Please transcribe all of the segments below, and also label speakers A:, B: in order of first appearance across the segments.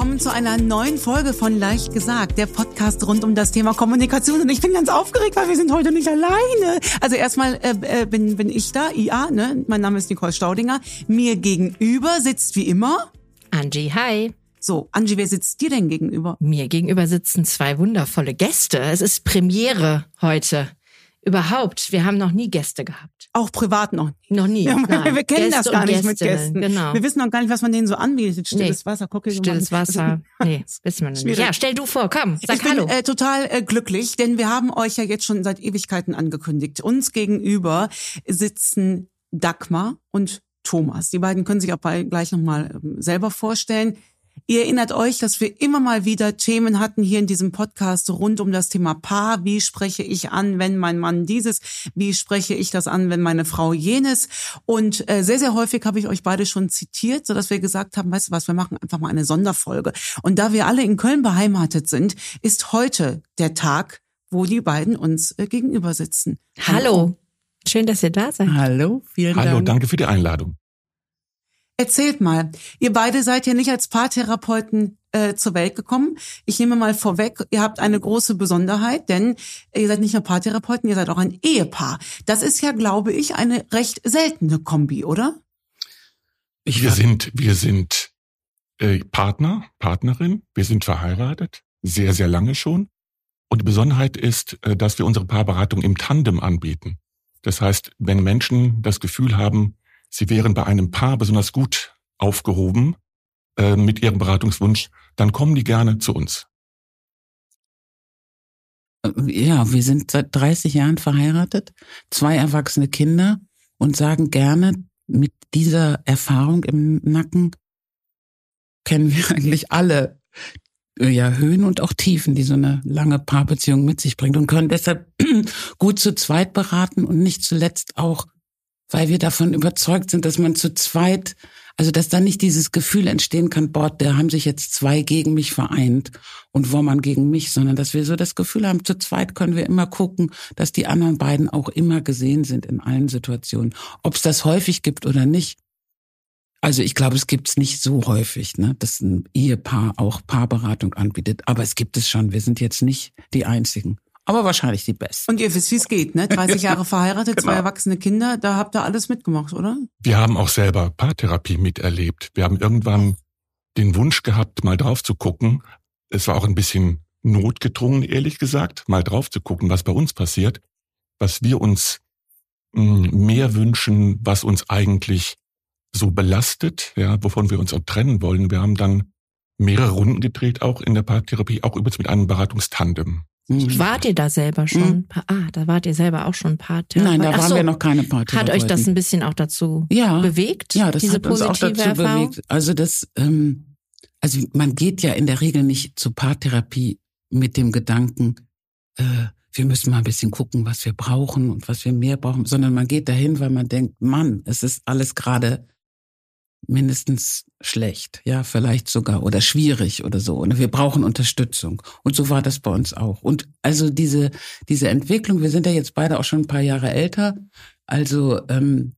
A: willkommen zu einer neuen Folge von Leicht gesagt, der Podcast rund um das Thema Kommunikation. Und ich bin ganz aufgeregt, weil wir sind heute nicht alleine. Also erstmal äh, äh, bin, bin ich da, IA, ne? Mein Name ist Nicole Staudinger. Mir gegenüber sitzt wie immer
B: Angie, hi.
A: So, Angie, wer sitzt dir denn gegenüber?
B: Mir gegenüber sitzen zwei wundervolle Gäste. Es ist Premiere heute. Überhaupt, wir haben noch nie Gäste gehabt.
A: Auch privat noch.
B: Noch nie.
A: Ja,
B: nein.
A: wir kennen
B: Gäste
A: das gar nicht mit Gästen.
B: Genau.
A: Wir wissen noch gar nicht, was man denen so anbietet. Stilles
B: Nee.
A: Wasser, Cocktail.
B: Stilles Wasser. Nee, wissen wir nicht.
A: Schwierig.
B: Ja, stell du vor, komm, sag
A: ich bin
B: Hallo.
A: äh, total äh, glücklich, denn wir haben euch ja jetzt schon seit Ewigkeiten angekündigt. Uns gegenüber sitzen Dagmar und Thomas. Die beiden können sich auch gleich nochmal ähm, selber vorstellen. Ihr erinnert euch, dass wir immer mal wieder Themen hatten hier in diesem Podcast rund um das Thema Paar. Wie spreche ich an, wenn mein Mann dieses? Wie spreche ich das an, wenn meine Frau jenes? Und äh, sehr, sehr häufig habe ich euch beide schon zitiert, sodass wir gesagt haben, weißt du was, wir machen einfach mal eine Sonderfolge. Und da wir alle in Köln beheimatet sind, ist heute der Tag, wo die beiden uns äh, gegenüber sitzen.
B: Hallo. Schön, dass ihr da seid.
C: Hallo, vielen
D: Hallo,
C: Dank.
D: danke für die Einladung.
A: Erzählt mal, ihr beide seid ja nicht als Paartherapeuten äh, zur Welt gekommen. Ich nehme mal vorweg, ihr habt eine große Besonderheit, denn ihr seid nicht nur Paartherapeuten, ihr seid auch ein Ehepaar. Das ist ja, glaube ich, eine recht seltene Kombi, oder?
D: Wir sind, wir sind äh, Partner, Partnerin. Wir sind verheiratet, sehr, sehr lange schon. Und die Besonderheit ist, äh, dass wir unsere Paarberatung im Tandem anbieten. Das heißt, wenn Menschen das Gefühl haben, sie wären bei einem Paar besonders gut aufgehoben äh, mit ihrem Beratungswunsch, dann kommen die gerne zu uns.
C: ja, wir sind seit 30 Jahren verheiratet, zwei erwachsene Kinder und sagen gerne, mit dieser Erfahrung im Nacken kennen wir eigentlich alle äh, ja, Höhen und auch Tiefen, die so eine lange Paarbeziehung mit sich bringt und können deshalb gut zu zweit beraten und nicht zuletzt auch, weil wir davon überzeugt sind, dass man zu zweit, also dass da nicht dieses Gefühl entstehen kann, boah, da haben sich jetzt zwei gegen mich vereint und Wommern gegen mich, sondern dass wir so das Gefühl haben, zu zweit können wir immer gucken, dass die anderen beiden auch immer gesehen sind in allen Situationen. Ob es das häufig gibt oder nicht, also ich glaube, es gibt es nicht so häufig, ne, dass ein Ehepaar auch Paarberatung anbietet. Aber es gibt es schon. Wir sind jetzt nicht die Einzigen. Aber wahrscheinlich die Besten.
A: Und ihr wisst, wie es geht, ne? 30 Jahre verheiratet, zwei
D: Genau.
A: erwachsene Kinder, da habt ihr alles mitgemacht, oder?
D: Wir haben auch selber Paartherapie miterlebt. Wir haben irgendwann den Wunsch gehabt, mal drauf zu gucken. Es war auch ein bisschen notgedrungen, ehrlich gesagt, mal drauf zu gucken, was bei uns passiert, was wir uns mh, mehr wünschen, was uns eigentlich so belastet, ja, wovon wir uns auch trennen wollen. Wir haben dann mehrere Runden gedreht, auch in der Paartherapie, auch übrigens mit einem Beratungstandem.
C: Mhm.
B: Wart ihr da selber schon? Pa- Ah, da wart ihr selber auch schon ein paar
C: Nein, da waren
B: so.
C: wir noch keine Paartherapeuten.
B: Hat euch das ein bisschen auch dazu
C: ja.
B: bewegt?
C: Ja, das
B: diese
C: hat uns auch
B: positive
C: dazu
B: Erfahrung?
C: bewegt. Also das, ähm, also man geht ja in der Regel nicht zur Paartherapie mit dem Gedanken, äh, wir müssen mal ein bisschen gucken, was wir brauchen und was wir mehr brauchen, sondern man geht dahin, weil man denkt, Mann, es ist alles gerade mindestens schlecht, ja, vielleicht sogar oder schwierig oder so. Und wir brauchen Unterstützung. Und so war das bei uns auch. Und also diese diese Entwicklung, wir sind ja jetzt beide auch schon ein paar Jahre älter. Also ähm,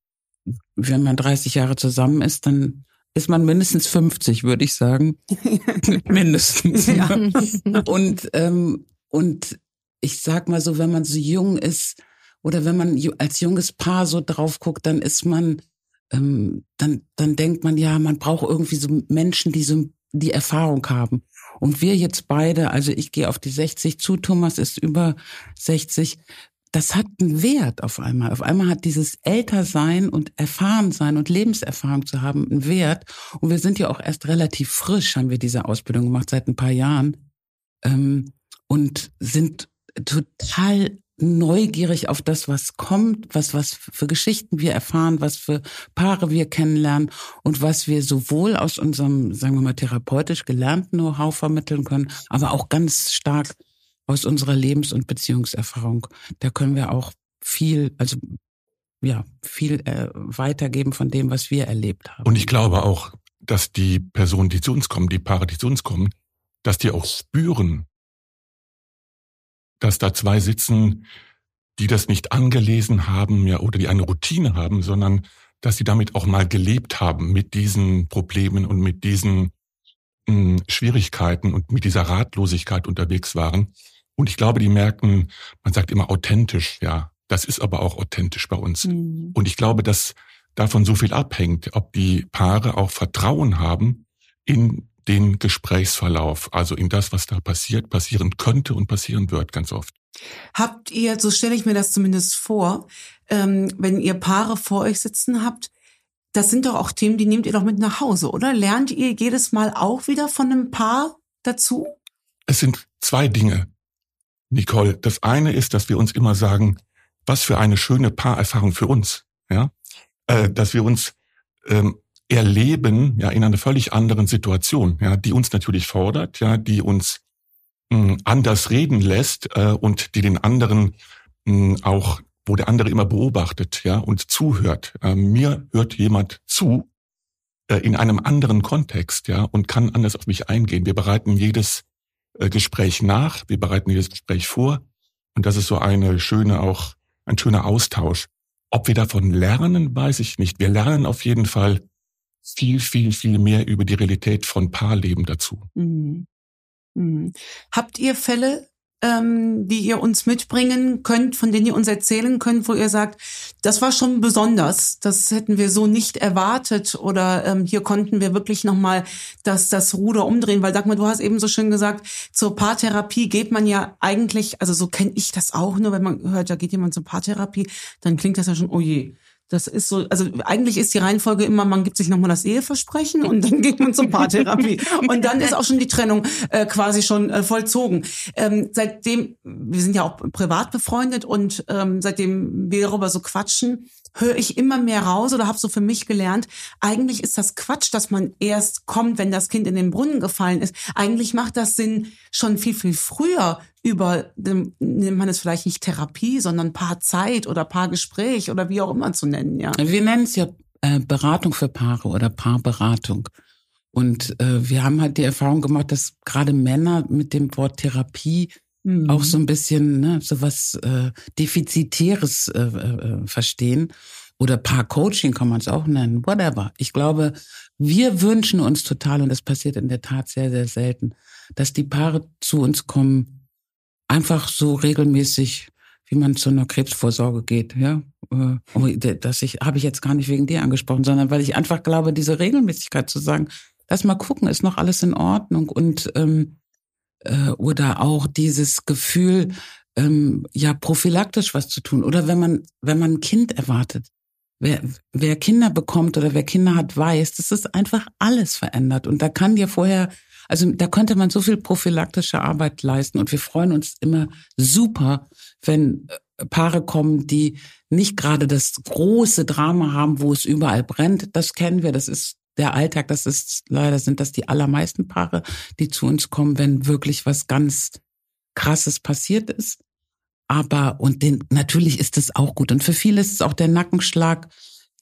C: wenn man 30 Jahre zusammen ist, dann ist man mindestens 50, würde ich sagen. mindestens.
A: Ja.
C: Und, ähm, und ich sag mal so, wenn man so jung ist oder wenn man als junges Paar so drauf guckt, dann ist man, ähm, dann, dann denkt man, ja, man braucht irgendwie so Menschen, die so die Erfahrung haben. Und wir jetzt beide, also ich gehe auf die 60 zu, Thomas ist über 60, das hat einen Wert auf einmal. Auf einmal hat dieses Ältersein und Erfahrensein und Lebenserfahrung zu haben einen Wert. Und wir sind ja auch erst relativ frisch, haben wir diese Ausbildung gemacht, seit ein paar Jahren. Ähm, und sind total neugierig auf das, was kommt, was, was für Geschichten wir erfahren, was für Paare wir kennenlernen und was wir sowohl aus unserem, sagen wir mal, therapeutisch gelernten Know-how vermitteln können, aber auch ganz stark aus unserer Lebens- und Beziehungserfahrung. Da können wir auch viel, also ja, viel äh, weitergeben von dem, was wir erlebt haben.
D: Und ich glaube auch, dass die Personen, die zu uns kommen, die Paare, die zu uns kommen, dass die auch spüren, dass da zwei sitzen, die das nicht angelesen haben, ja, oder die eine Routine haben, sondern dass sie damit auch mal gelebt haben mit diesen Problemen und mit diesen mh, Schwierigkeiten und mit dieser Ratlosigkeit unterwegs waren. Und ich glaube, die merken, man sagt immer authentisch, ja. Das ist aber auch authentisch bei uns. Mhm. Und ich glaube, dass davon so viel abhängt, ob die Paare auch Vertrauen haben in den Gesprächsverlauf, also in das, was da passiert, passieren könnte und passieren wird ganz oft.
A: Habt ihr, so stelle ich mir das zumindest vor, ähm, wenn ihr Paare vor euch sitzen habt, das sind doch auch Themen, die nehmt ihr doch mit nach Hause, oder? Lernt ihr jedes Mal auch wieder von einem Paar dazu?
D: Es sind zwei Dinge, Nicole. Das eine ist, dass wir uns immer sagen, was für eine schöne Paarerfahrung für uns, ja, äh, dass wir uns ähm, erleben, ja, in einer völlig anderen Situation, ja, die uns natürlich fordert, ja, die uns mh, anders reden lässt äh, und die den anderen mh, auch wo der andere immer beobachtet, ja, und zuhört. Äh, mir hört jemand zu äh, in einem anderen Kontext, ja, und kann anders auf mich eingehen. Wir bereiten jedes äh, Gespräch nach, wir bereiten jedes Gespräch vor, und das ist so eine schöne auch ein schöner Austausch. Ob wir davon lernen, weiß ich nicht. Wir lernen auf jeden Fall viel, viel, viel mehr über die Realität von Paarleben dazu. Mhm.
A: Mhm. Habt ihr Fälle, ähm, die ihr uns mitbringen könnt, von denen ihr uns erzählen könnt, wo ihr sagt, das war schon besonders, das hätten wir so nicht erwartet oder ähm, hier konnten wir wirklich nochmal das, das Ruder umdrehen, weil Dagmar, du hast eben so schön gesagt, zur Paartherapie geht man ja eigentlich, also so kenne ich das auch, nur wenn man hört, da geht jemand zur Paartherapie, dann klingt das ja schon, oh je, das ist so, also eigentlich ist die Reihenfolge immer, man gibt sich nochmal das Eheversprechen und dann geht man zur Paartherapie. und dann ist auch schon die Trennung äh, quasi schon äh, vollzogen. Ähm, seitdem, wir sind ja auch privat befreundet und ähm, seitdem wir darüber so quatschen, höre ich immer mehr raus oder habe so für mich gelernt, eigentlich ist das Quatsch, dass man erst kommt, wenn das Kind in den Brunnen gefallen ist. Eigentlich macht das Sinn, schon viel, viel früher über, nennt man es vielleicht nicht Therapie, sondern Paarzeit oder Paargespräch oder wie auch immer zu nennen, ja.
C: Wir nennen es ja äh, Beratung für Paare oder Paarberatung. Und äh, wir haben halt die Erfahrung gemacht, dass gerade Männer mit dem Wort Therapie mhm. auch so ein bisschen ne, so was äh, Defizitäres äh, äh, verstehen. Oder Paar-Coaching kann man es auch nennen, whatever. Ich glaube, wir wünschen uns total, und das passiert in der Tat sehr, sehr selten, dass die Paare zu uns kommen, einfach so regelmäßig, wie man zu einer Krebsvorsorge geht, ja. Äh, das ich, habe ich jetzt gar nicht wegen dir angesprochen, sondern weil ich einfach glaube, diese Regelmäßigkeit zu sagen, lass mal gucken, ist noch alles in Ordnung und ähm, äh, oder auch dieses Gefühl, ähm, ja, prophylaktisch was zu tun. Oder wenn man, wenn man ein Kind erwartet. Wer, wer Kinder bekommt oder wer Kinder hat, weiß, dass es einfach alles verändert. Und da kann dir vorher, also da könnte man so viel prophylaktische Arbeit leisten. Und wir freuen uns immer super, wenn äh, Paare kommen, die nicht gerade das große Drama haben, wo es überall brennt. Das kennen wir. Das ist der Alltag, das ist leider sind das die allermeisten Paare, die zu uns kommen, wenn wirklich was ganz krasses passiert ist. Aber und den, natürlich ist es auch gut und für viele ist es auch der Nackenschlag,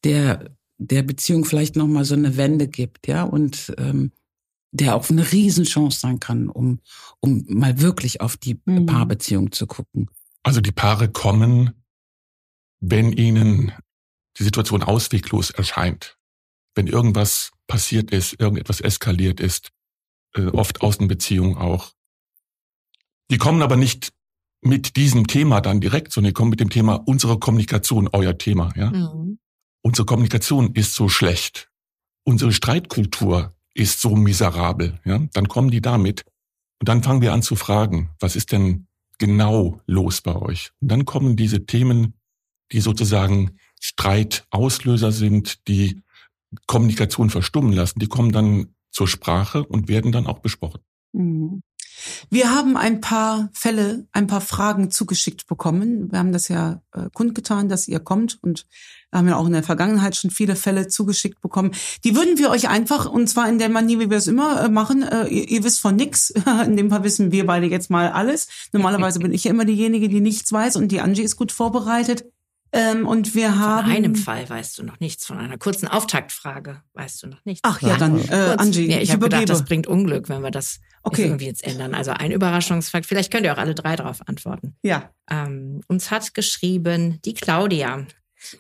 C: der der Beziehung vielleicht noch mal so eine Wende gibt, ja und ähm, der auch eine Riesenchance sein kann, um um mal wirklich auf die mhm. Paarbeziehung zu gucken.
D: Also die Paare kommen, wenn ihnen die Situation ausweglos erscheint wenn irgendwas passiert ist, irgendetwas eskaliert ist, äh, oft Außenbeziehungen auch. Die kommen aber nicht mit diesem Thema dann direkt, sondern die kommen mit dem Thema unsere Kommunikation, euer Thema, ja. Mhm. Unsere Kommunikation ist so schlecht. Unsere Streitkultur ist so miserabel, ja. Dann kommen die damit. Und dann fangen wir an zu fragen, was ist denn genau los bei euch? Und dann kommen diese Themen, die sozusagen Streitauslöser sind, die Kommunikation verstummen lassen, die kommen dann zur Sprache und werden dann auch besprochen. Mhm.
A: Wir haben ein paar Fälle, ein paar Fragen zugeschickt bekommen. Wir haben das ja äh, kundgetan, dass ihr kommt und haben ja auch in der Vergangenheit schon viele Fälle zugeschickt bekommen. Die würden wir euch einfach, und zwar in der Manier, wie wir es immer äh, machen, äh, ihr, ihr, wisst von nix. In dem Fall wissen wir beide jetzt mal alles. Normalerweise bin ich ja immer diejenige, die nichts weiß und die Angie ist gut vorbereitet. Ähm, und wir haben.
B: Von einem Fall weißt du noch nichts, von einer kurzen Auftaktfrage weißt du noch nichts.
A: Ach ja, dann, äh, Angie,
B: ja, ich, ich habe gedacht, das bringt Unglück, wenn wir das okay. irgendwie jetzt ändern. Also ein Überraschungsfakt. Vielleicht könnt ihr auch alle drei darauf antworten.
A: Ja.
B: Ähm, uns hat geschrieben die Claudia.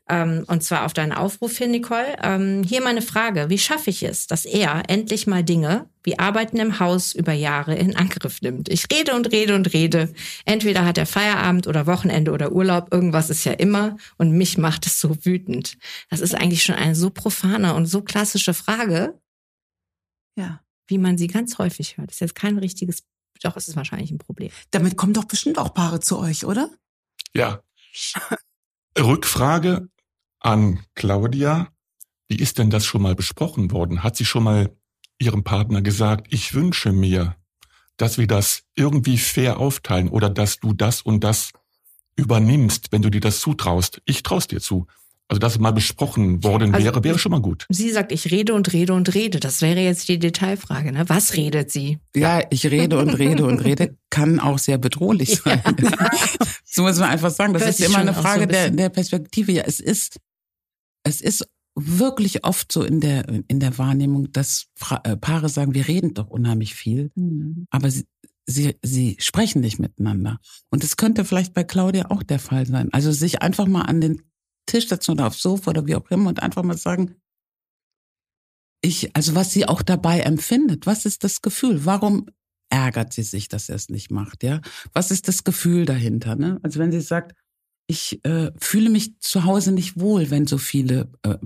B: Ähm, und zwar auf deinen Aufruf hin, Nicole. Ähm, hier meine Frage. Wie schaffe ich es, dass er endlich mal Dinge wie Arbeiten im Haus über Jahre in Angriff nimmt? Ich rede und rede und rede. Entweder hat er Feierabend oder Wochenende oder Urlaub. Irgendwas ist ja immer. Und mich macht es so wütend. Das ist eigentlich schon eine so profane und so klassische Frage.
A: Ja.
B: Wie man sie ganz häufig hört. Das ist jetzt kein richtiges, doch, es ist wahrscheinlich ein Problem.
A: Damit kommen doch bestimmt auch Paare zu euch, oder?
D: Ja. Rückfrage an Claudia. Wie ist denn das schon mal besprochen worden? Hat sie schon mal ihrem Partner gesagt, ich wünsche mir, dass wir das irgendwie fair aufteilen oder dass du das und das übernimmst, wenn du dir das zutraust? Ich traust dir zu. Also, dass mal besprochen worden
B: Also,
D: wäre, wäre schon mal gut.
B: Sie sagt, ich rede und rede und rede. Das wäre jetzt die Detailfrage. Ne? Was redet sie?
C: Ja, ich rede und rede und rede, kann auch sehr bedrohlich sein. so muss man einfach sagen. Das
B: Hört
C: ist immer eine
B: auch so
C: Frage
B: ein
C: der, der Perspektive. Ja, es ist, es ist wirklich oft so in der, in der Wahrnehmung, dass äh, Paare sagen, wir reden doch unheimlich viel, aber sie, sie, sie sprechen nicht miteinander. Und es könnte vielleicht bei Claudia auch der Fall sein. Also sich einfach mal an den Tisch setzen oder aufs Sofa oder wie auch immer und einfach mal sagen, ich, also was sie auch dabei empfindet, was ist das Gefühl? Warum ärgert sie sich, dass er es nicht macht, ja? Was ist das Gefühl dahinter, ne? Also wenn sie sagt, ich äh, fühle mich zu Hause nicht wohl, wenn so viele, äh,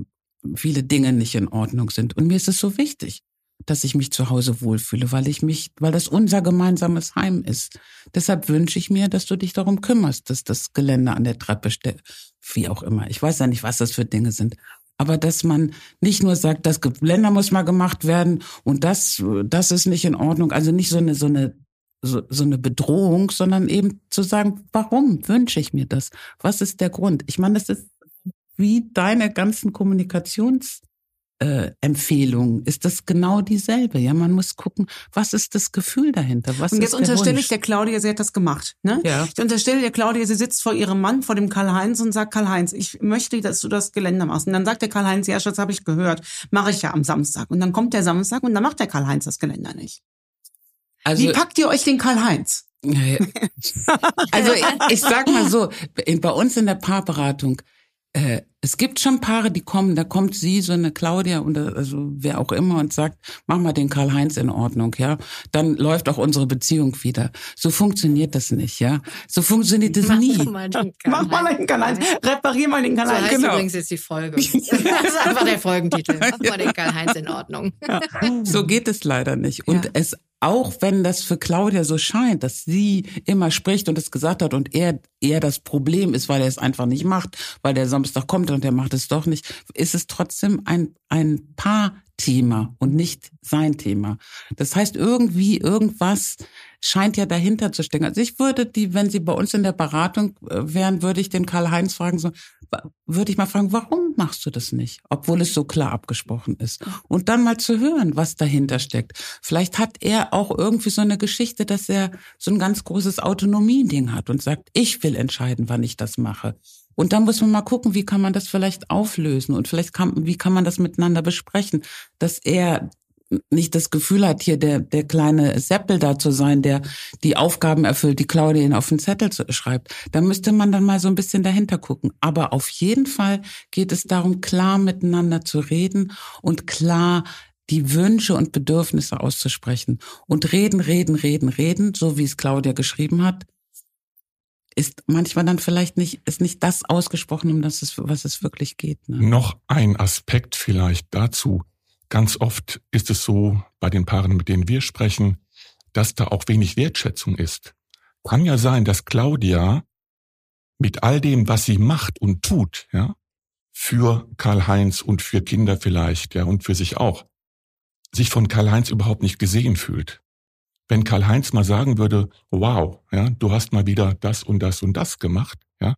C: viele Dinge nicht in Ordnung sind. Und mir ist es so wichtig, dass ich mich zu Hause wohlfühle, weil ich mich, weil das unser gemeinsames Heim ist. Deshalb wünsche ich mir, dass du dich darum kümmerst, dass das Geländer an der Treppe steht, wie auch immer. Ich weiß ja nicht, was das für Dinge sind. Aber dass man nicht nur sagt, das Geländer muss mal gemacht werden und das, das ist nicht in Ordnung. Also nicht so eine, so eine, so, so eine Bedrohung, sondern eben zu sagen, warum wünsche ich mir das? Was ist der Grund? Ich meine, das ist wie deine ganzen Kommunikations, äh, Empfehlung ist das genau dieselbe. Ja, man muss gucken, was ist das Gefühl dahinter? Was
A: Und jetzt
C: ist der
A: unterstelle ich der Claudia, sie hat das gemacht. Ne?
C: Ja.
A: Ich unterstelle der Claudia, sie sitzt vor ihrem Mann, vor dem Karl-Heinz und sagt, Karl-Heinz, ich möchte, dass du das Geländer machst. Und dann sagt der Karl-Heinz, ja, Schatz, habe ich gehört. Mache ich ja am Samstag. Und dann kommt der Samstag und dann macht der Karl-Heinz das Geländer nicht.
C: also,
A: Wie packt ihr euch den Karl-Heinz?
C: Also ich, ich sag mal so, bei uns in der Paarberatung, äh, es gibt schon Paare, die kommen, da kommt sie, so eine Claudia oder also wer auch immer und sagt, mach mal den Karl-Heinz in Ordnung, ja. Dann läuft auch unsere Beziehung wieder. So funktioniert das nicht, ja. So funktioniert das nie.
B: mal den
A: Mach mal den Karl-Heinz. Reparier mal den
B: So
A: Karl-Heinz.
B: heißt
A: Genau.
B: übrigens jetzt die Folge. Das ist einfach der Folgentitel. Mach mal den Karl-Heinz in Ordnung.
C: So geht es leider nicht. Und
A: Ja.
C: es, auch wenn das für Claudia so scheint, dass sie immer spricht und es gesagt hat und er, er das Problem ist, weil er es einfach nicht macht, weil der Samstag kommt und er macht es doch nicht, ist es trotzdem ein, ein Paarthema und nicht sein Thema. Das heißt, irgendwie, irgendwas scheint ja dahinter zu stecken. Also ich würde die, wenn sie bei uns in der Beratung äh, wären, würde ich den Karl-Heinz fragen, so, würde ich mal fragen, warum machst du das nicht? Obwohl es so klar abgesprochen ist. Und dann mal zu hören, was dahinter steckt. Vielleicht hat er auch irgendwie so eine Geschichte, dass er so ein ganz großes Autonomieding hat und sagt, ich will entscheiden, wann ich das mache. Und dann muss man mal gucken, wie kann man das vielleicht auflösen und vielleicht kann, wie kann man das miteinander besprechen, dass er nicht das Gefühl hat, hier der, der kleine Seppel da zu sein, der die Aufgaben erfüllt, die Claudia ihn auf den Zettel schreibt. Da müsste man dann mal so ein bisschen dahinter gucken. Aber auf jeden Fall geht es darum, klar miteinander zu reden und klar die Wünsche und Bedürfnisse auszusprechen. Und reden, reden, reden, reden, so wie es Claudia geschrieben hat, ist manchmal dann vielleicht nicht, ist nicht das ausgesprochen, um das es, was es wirklich geht. Ne?
D: Noch ein Aspekt vielleicht dazu. Ganz oft ist es so bei den Paaren, mit denen wir sprechen, dass da auch wenig Wertschätzung ist. Kann ja sein, dass Claudia mit all dem, was sie macht und tut, ja, für Karl-Heinz und für Kinder vielleicht, ja, und für sich auch, sich von Karl-Heinz überhaupt nicht gesehen fühlt. Wenn Karl-Heinz mal sagen würde, wow, ja, du hast mal wieder das und das und das gemacht, ja,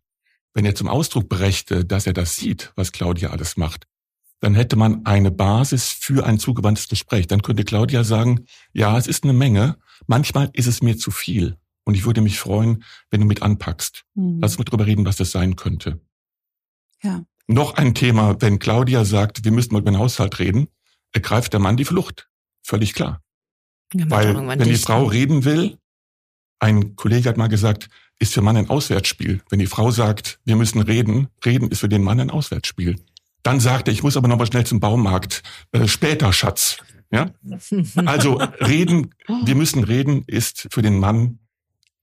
D: wenn er zum Ausdruck brächte, dass er das sieht, was Claudia alles macht, dann hätte man eine Basis für ein zugewandtes Gespräch. Dann könnte Claudia sagen, ja, es ist eine Menge, manchmal ist es mir zu viel und ich würde mich freuen, wenn du mit anpackst.
A: Mhm.
D: Lass uns mal drüber reden, was das sein könnte.
A: Ja.
D: Noch ein Thema, wenn Claudia sagt, wir müssen mal über den Haushalt reden, ergreift der Mann die Flucht. Völlig klar. Weil wenn die. Frau reden will, ein Kollege hat mal gesagt, ist für Mann ein Auswärtsspiel. Wenn die Frau sagt, wir müssen reden, reden ist für den Mann ein Auswärtsspiel. Dann sagt er, ich muss aber noch mal schnell zum Baumarkt. Äh, später, Schatz. Ja? Also reden, wir müssen reden, ist für den Mann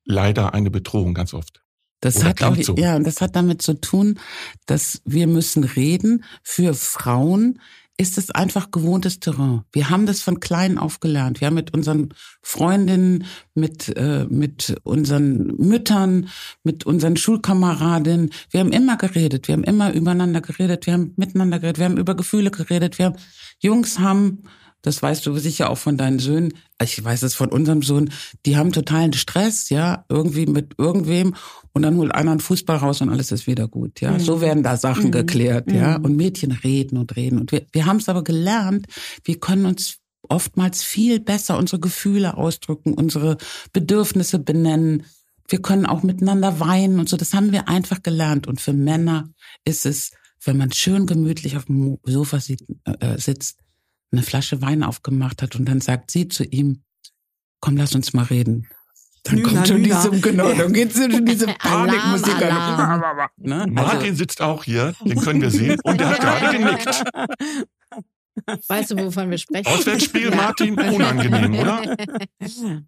D: leider eine Bedrohung ganz oft.
C: Das Oder hat auch, so. ja, und das hat damit zu tun, dass wir müssen reden. Für Frauen ist es einfach gewohntes Terrain. Wir haben das von klein auf gelernt. Wir haben mit unseren Freundinnen, mit, äh, mit unseren Müttern, mit unseren Schulkameradinnen, wir haben immer geredet. Wir haben immer übereinander geredet. Wir haben miteinander geredet. Wir haben über Gefühle geredet. Wir haben, Jungs haben das weißt du sicher auch von deinen Söhnen, ich weiß es von unserem Sohn, die haben totalen Stress, ja, irgendwie mit irgendwem und dann holt einer einen Fußball raus und alles ist wieder gut, ja. Mhm. So werden da Sachen mhm. geklärt, ja. Mhm. Und Mädchen reden und reden und wir, wir haben es aber gelernt, wir können uns oftmals viel besser unsere Gefühle ausdrücken, unsere Bedürfnisse benennen. Wir können auch miteinander weinen und so. Das haben wir einfach gelernt. Und für Männer ist es, wenn man schön gemütlich auf dem Sofa äh, sitzt, eine Flasche Wein aufgemacht hat und dann sagt sie zu ihm, komm, lass uns mal reden. Dann Nüna, kommt schon Nüna. diese, genau, dann geht schon diese Panikmusik an.
D: Ne? Also, Martin sitzt auch hier, den können wir sehen, und er hat gerade genickt.
B: Weißt du, wovon wir sprechen?
D: Auswärtsspiel, Martin, unangenehm, oder?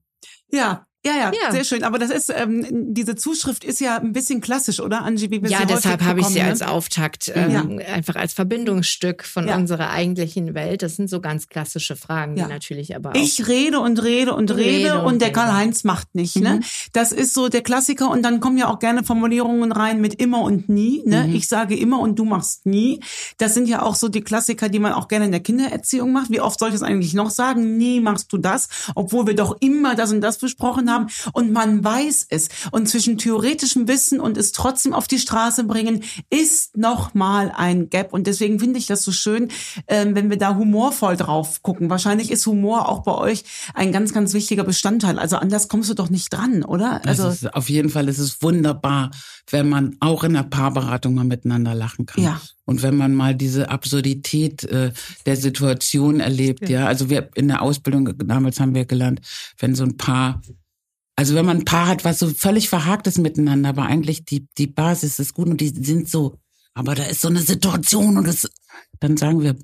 A: Ja, ja, ja, ja, sehr schön. Aber das ist, ähm, diese Zuschrift ist ja ein bisschen klassisch, oder, Angie? Wie wir
B: ja,
A: sie
B: deshalb habe ich sie ne? als Auftakt, ähm, ja. einfach als Verbindungsstück von ja. unserer eigentlichen Welt. Das sind so ganz klassische Fragen, die natürlich aber auch.
A: Ich rede und rede und rede, rede und, und der Karl-Heinz macht nicht, ne? mhm. ne? Das ist so der Klassiker und dann kommen ja auch gerne Formulierungen rein mit immer und nie, ne? Mhm. Ich sage immer und du machst nie. Das sind ja auch so die Klassiker, die man auch gerne in der Kindererziehung macht. Wie oft soll ich das eigentlich noch sagen? Nie machst du das, obwohl wir doch immer das und das besprochen haben haben und man weiß es. Und zwischen theoretischem Wissen und es trotzdem auf die Straße bringen, ist nochmal ein Gap. Und deswegen finde ich das so schön, äh, wenn wir da humorvoll drauf gucken. Wahrscheinlich ist Humor auch bei euch ein ganz, ganz wichtiger Bestandteil. Also anders kommst du doch nicht dran, oder?
C: Also ist, auf jeden Fall ist es wunderbar, wenn man auch in der Paarberatung mal miteinander lachen kann. Ja. Und wenn man mal diese Absurdität äh, der Situation erlebt, ja. ja. Also wir in der Ausbildung damals haben wir gelernt, wenn so ein Paar also wenn man ein Paar hat, was so völlig verhakt ist miteinander, aber eigentlich die, die Basis ist gut und die sind so, aber da ist so eine Situation und das, dann sagen wir,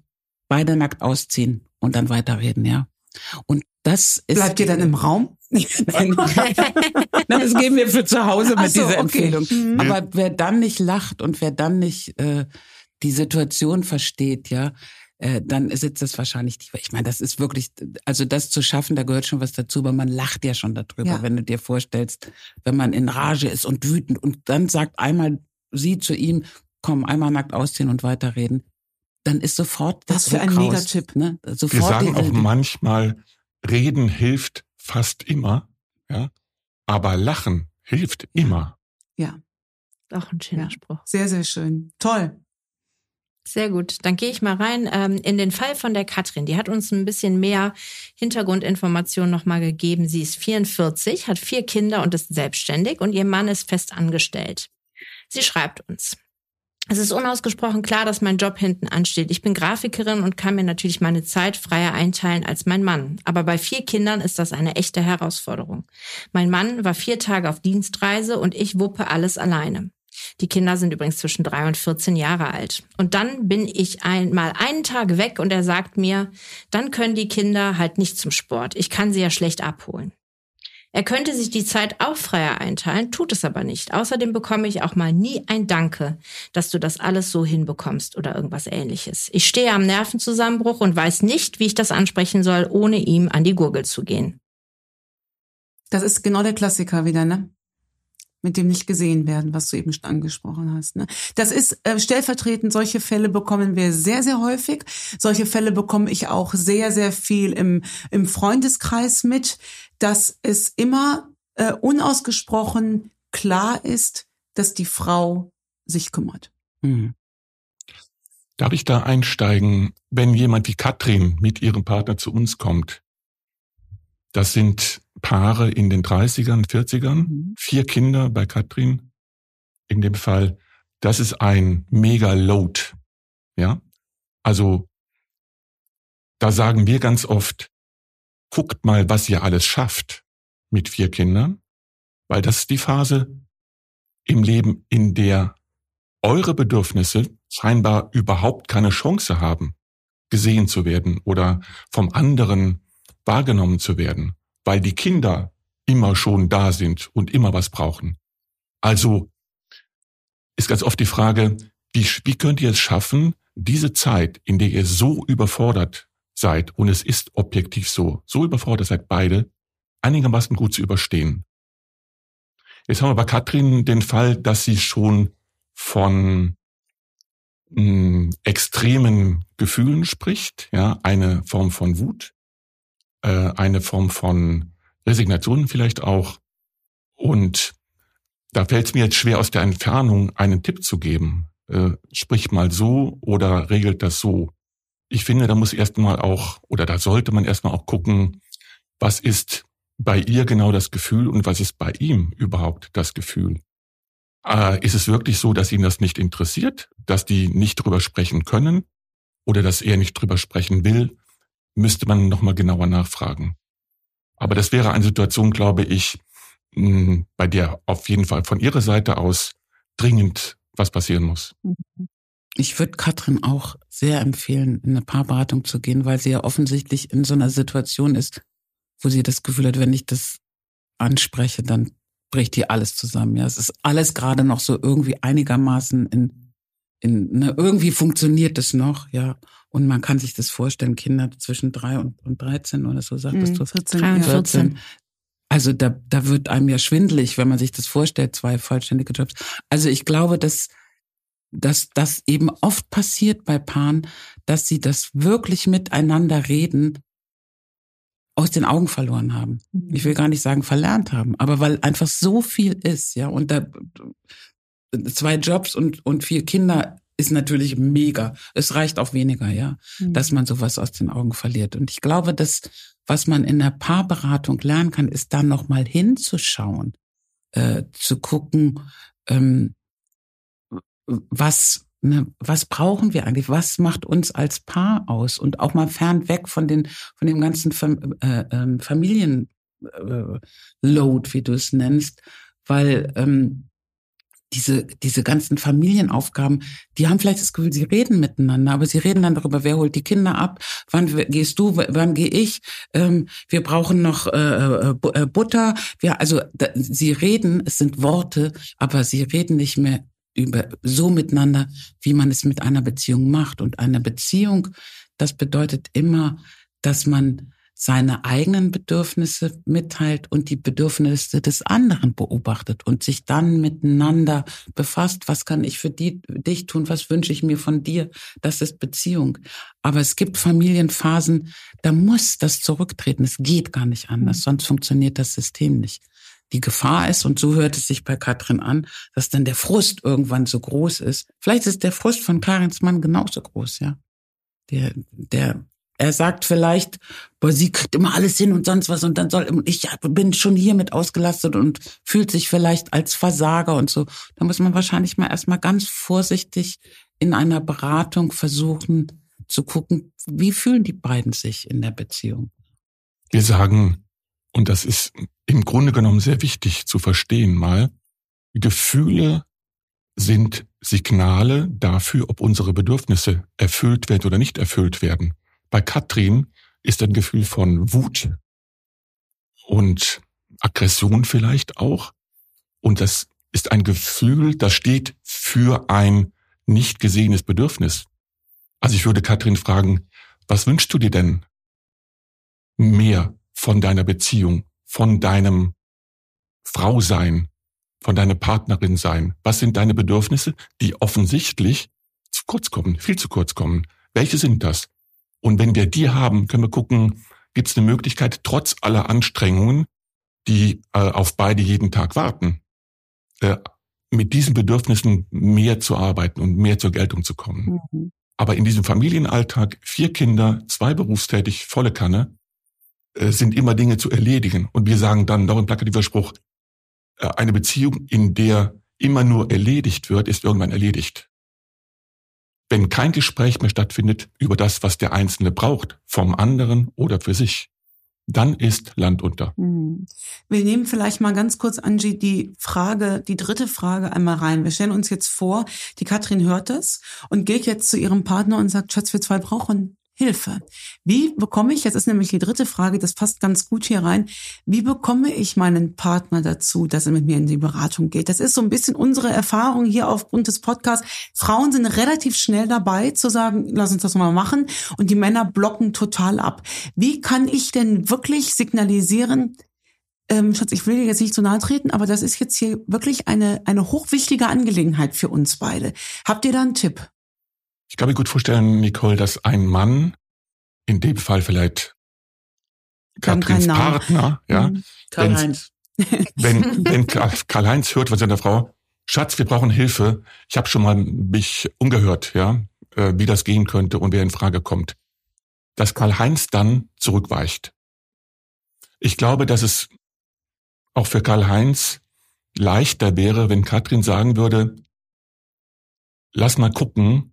C: beide nackt ausziehen und dann weiterreden, ja. Und das ist.
A: Bleibt ihr dann im Raum?
C: Nein, das geben wir für zu Hause mit so, dieser Empfehlung. Okay. Mhm. Aber wer dann nicht lacht und wer dann nicht äh, die Situation versteht, ja, äh, dann sitzt es wahrscheinlich tiefer. Ich meine, das ist wirklich, also das zu schaffen, da gehört schon was dazu, aber man lacht ja schon darüber, ja. wenn du dir vorstellst, wenn man in Rage ist und wütend und dann sagt einmal sie zu ihm, komm, einmal nackt ausziehen und weiterreden, dann ist sofort
A: das Was für ein Megatipp.
D: Ne? Sofort Wir sagen auch manchmal, reden hilft fast immer, ja, aber lachen hilft ja. immer.
A: Ja.
B: Auch ein schöner ja. Spruch.
A: Sehr, sehr schön. Toll.
B: Sehr gut. Dann gehe ich mal rein ähm, in den Fall von der Katrin. Die hat uns ein bisschen mehr Hintergrundinformationen nochmal gegeben. Sie ist 44, hat vier Kinder und ist selbstständig und ihr Mann ist fest angestellt. Sie schreibt uns. Es ist unausgesprochen klar, dass mein Job hinten ansteht. Ich bin Grafikerin und kann mir natürlich meine Zeit freier einteilen als mein Mann. Aber bei vier Kindern ist das eine echte Herausforderung. Mein Mann war vier Tage auf Dienstreise und ich wuppe alles alleine. Die Kinder sind übrigens zwischen drei und 14 Jahre alt. Und dann bin ich einmal einen Tag weg und er sagt mir, dann können die Kinder halt nicht zum Sport. Ich kann sie ja schlecht abholen. Er könnte sich die Zeit auch freier einteilen, tut es aber nicht. Außerdem bekomme ich auch mal nie ein Danke, dass du das alles so hinbekommst oder irgendwas ähnliches. Ich stehe am Nervenzusammenbruch und weiß nicht, wie ich das ansprechen soll, ohne ihm an die Gurgel zu gehen.
A: Das ist genau der Klassiker wieder, ne? Mit dem nicht gesehen werden, was du eben schon angesprochen hast. Ne? Das ist äh, stellvertretend, solche Fälle bekommen wir sehr, sehr häufig. Solche Fälle bekomme ich auch sehr, sehr viel im, im Freundeskreis mit, dass es immer äh, unausgesprochen klar ist, dass die Frau sich kümmert. Mhm.
D: Darf ich da einsteigen, wenn jemand wie Katrin mit ihrem Partner zu uns kommt? Das sind Paare in den 30ern, 40ern, mhm. vier Kinder bei Katrin in dem Fall. Das ist ein mega Load. Ja, also da sagen wir ganz oft, guckt mal, was ihr alles schafft mit vier Kindern, weil das ist die Phase, im Leben, in der eure Bedürfnisse scheinbar überhaupt keine Chance haben, gesehen zu werden oder vom anderen wahrgenommen zu werden, weil die Kinder immer schon da sind und immer was brauchen. Also ist ganz oft die Frage, wie, wie könnt ihr es schaffen, diese Zeit, in der ihr so überfordert seid, und es ist objektiv so, so überfordert seid beide, einigermaßen gut zu überstehen. Jetzt haben wir bei Katrin den Fall, dass sie schon von mh, hm, extremen Gefühlen spricht, ja, eine Form von Wut, äh, eine Form von Resignation vielleicht auch. Und da fällt es mir jetzt schwer, aus der Entfernung einen Tipp zu geben. Äh, sprich mal so oder regelt das so. Ich finde, da muss erstmal auch, oder da sollte man erstmal auch gucken, was ist bei ihr genau das Gefühl und was ist bei ihm überhaupt das Gefühl? Äh, ist es wirklich so, dass ihn das nicht interessiert, dass die nicht drüber sprechen können oder dass er nicht drüber sprechen will? Müsste man nochmal genauer nachfragen. Aber das wäre eine Situation, glaube ich, bei der auf jeden Fall von ihrer Seite aus dringend was passieren muss.
C: Ich würde Katrin auch sehr empfehlen, in eine Paarberatung zu gehen, weil sie ja offensichtlich in so einer Situation ist, wo sie das Gefühl hat, wenn ich das anspreche, dann bricht hier alles zusammen. Ja, es ist alles gerade noch so irgendwie einigermaßen in, in ne, irgendwie funktioniert es noch, ja. Und man kann sich das vorstellen, Kinder zwischen drei und, und 13 oder so, sagtest
A: mhm,
C: du?
A: 14, 14. 14.
C: Also da, da wird einem ja schwindelig, wenn man sich das vorstellt, zwei vollständige Jobs. Also ich glaube, dass, dass das eben oft passiert bei Paaren, dass sie das wirklich miteinander reden aus den Augen verloren haben. Mhm. Ich will gar nicht sagen verlernt haben, aber weil einfach so viel ist, ja, und da zwei Jobs und, und vier Kinder ist natürlich mega. Es reicht auch weniger, ja, mhm. dass man sowas aus den Augen verliert. Und ich glaube, dass was man in der Paarberatung lernen kann, ist dann nochmal hinzuschauen, äh, zu gucken, ähm, was ne, was brauchen wir eigentlich? Was macht uns als Paar aus? Und auch mal fernweg von den von dem ganzen Fam äh, äh, Familienload, wie du es nennst, weil ähm, diese, diese ganzen Familienaufgaben, die haben vielleicht das Gefühl, sie reden miteinander, aber sie reden dann darüber, wer holt die Kinder ab, wann gehst du, wann gehe ich, ähm, wir brauchen noch äh, äh, äh, Butter. Wir, also da, sie reden, es sind Worte, aber sie reden nicht mehr über so miteinander, wie man es mit einer Beziehung macht. Und eine Beziehung, das bedeutet immer, dass man seine eigenen Bedürfnisse mitteilt und die Bedürfnisse des anderen beobachtet und sich dann miteinander befasst. Was kann ich für die, dich tun? Was wünsche ich mir von dir? Das ist Beziehung. Aber es gibt Familienphasen, da muss das zurücktreten. Es geht gar nicht anders, mhm. sonst funktioniert das System nicht. Die Gefahr ist, und so hört es sich bei Katrin an, dass dann der Frust irgendwann so groß ist. Vielleicht ist der Frust von Karins Mann genauso groß, ja. Der, der er sagt vielleicht, boah, sie kriegt immer alles hin und sonst was und dann soll, ich bin schon hiermit ausgelastet und fühlt sich vielleicht als Versager und so. Da muss man wahrscheinlich mal erstmal ganz vorsichtig in einer Beratung versuchen zu gucken, wie fühlen die beiden sich in der Beziehung.
D: Wir sagen, und das ist im Grunde genommen sehr wichtig zu verstehen mal, Gefühle sind Signale dafür, ob unsere Bedürfnisse erfüllt werden oder nicht erfüllt werden. Bei Katrin ist ein Gefühl von Wut und Aggression vielleicht auch. Und das ist ein Gefühl, das steht für ein nicht gesehenes Bedürfnis. Also ich würde Katrin fragen, was wünschst du dir denn mehr von deiner Beziehung, von deinem Frausein, von deiner Partnerin sein? Was sind deine Bedürfnisse, die offensichtlich zu kurz kommen, viel zu kurz kommen? Welche sind das? Und wenn wir die haben, können wir gucken, gibt es eine Möglichkeit, trotz aller Anstrengungen, die äh, auf beide jeden Tag warten, äh, mit diesen Bedürfnissen mehr zu arbeiten und mehr zur Geltung zu kommen. Mhm. Aber in diesem Familienalltag, vier Kinder, zwei berufstätig, volle Kanne, äh, sind immer Dinge zu erledigen. Und wir sagen dann, noch ein plakativer Spruch, äh, eine Beziehung, in der immer nur erledigt wird, ist irgendwann erledigt wenn kein Gespräch mehr stattfindet über das, was der Einzelne braucht, vom anderen oder für sich, dann ist Land unter.
A: Hm. Wir nehmen vielleicht mal ganz kurz, Angie, die Frage, die dritte Frage einmal rein. Wir stellen uns jetzt vor, die Katrin hört das und geht jetzt zu ihrem Partner und sagt, Schatz, wir zwei brauchen Hilfe. Wie bekomme ich, jetzt ist nämlich die dritte Frage, das passt ganz gut hier rein, wie bekomme ich meinen Partner dazu, dass er mit mir in die Beratung geht? Das ist so ein bisschen unsere Erfahrung hier aufgrund des Podcasts. Frauen sind relativ schnell dabei zu sagen, lass uns das mal machen und die Männer blocken total ab. Wie kann ich denn wirklich signalisieren, ähm, Schatz, ich will dir jetzt nicht zu nahe treten, aber das ist jetzt hier wirklich eine, eine hochwichtige Angelegenheit für uns beide. Habt ihr da einen Tipp?
D: Ich kann mir gut vorstellen, Nicole, dass ein Mann, in dem Fall vielleicht Katrins Partner, ja, mhm.
C: Karl-Heinz.
D: Wenn, wenn Karl-Heinz hört von seiner Frau, Schatz, wir brauchen Hilfe. Ich habe schon mal mich umgehört, ja, äh, wie das gehen könnte und wer in Frage kommt. Dass Karl-Heinz dann zurückweicht. Ich glaube, dass es auch für Karl-Heinz leichter wäre, wenn Katrin sagen würde, lass mal gucken,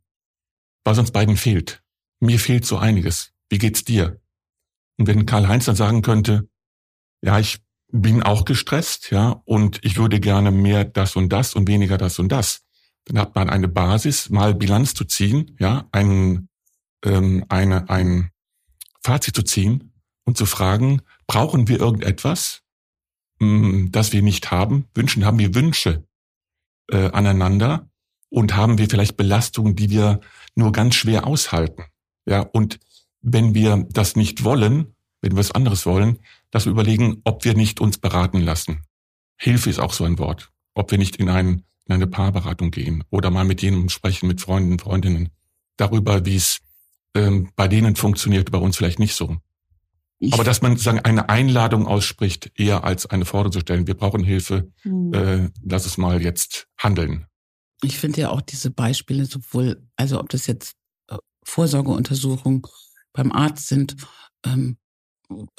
D: was uns beiden fehlt. Mir fehlt so einiges. Wie geht's dir? Und wenn Karl-Heinz dann sagen könnte, ja, ich bin auch gestresst, ja, und ich würde gerne mehr das und das und weniger das und das, dann hat man eine Basis, mal Bilanz zu ziehen, ja, ein, ähm, eine, ein Fazit zu ziehen und zu fragen, brauchen wir irgendetwas, mh, hm, das wir nicht haben? Wünschen, haben wir Wünsche äh, aneinander? Und haben wir vielleicht Belastungen, die wir nur ganz schwer aushalten. Ja, und wenn wir das nicht wollen, wenn wir was anderes wollen, dass wir überlegen, ob wir nicht uns beraten lassen. Hilfe ist auch so ein Wort. Ob wir nicht in, ein, in eine Paarberatung gehen oder mal mit jemandem sprechen, mit Freunden, Freundinnen, darüber, wie es ähm, bei denen funktioniert, bei uns vielleicht nicht so. Ich Aber dass man sozusagen eine Einladung ausspricht, eher als eine Forderung zu stellen, wir brauchen Hilfe, mhm. äh, lass es mal jetzt handeln.
C: Ich finde ja auch diese Beispiele sowohl, also ob das jetzt äh, Vorsorgeuntersuchungen beim Arzt sind, ähm,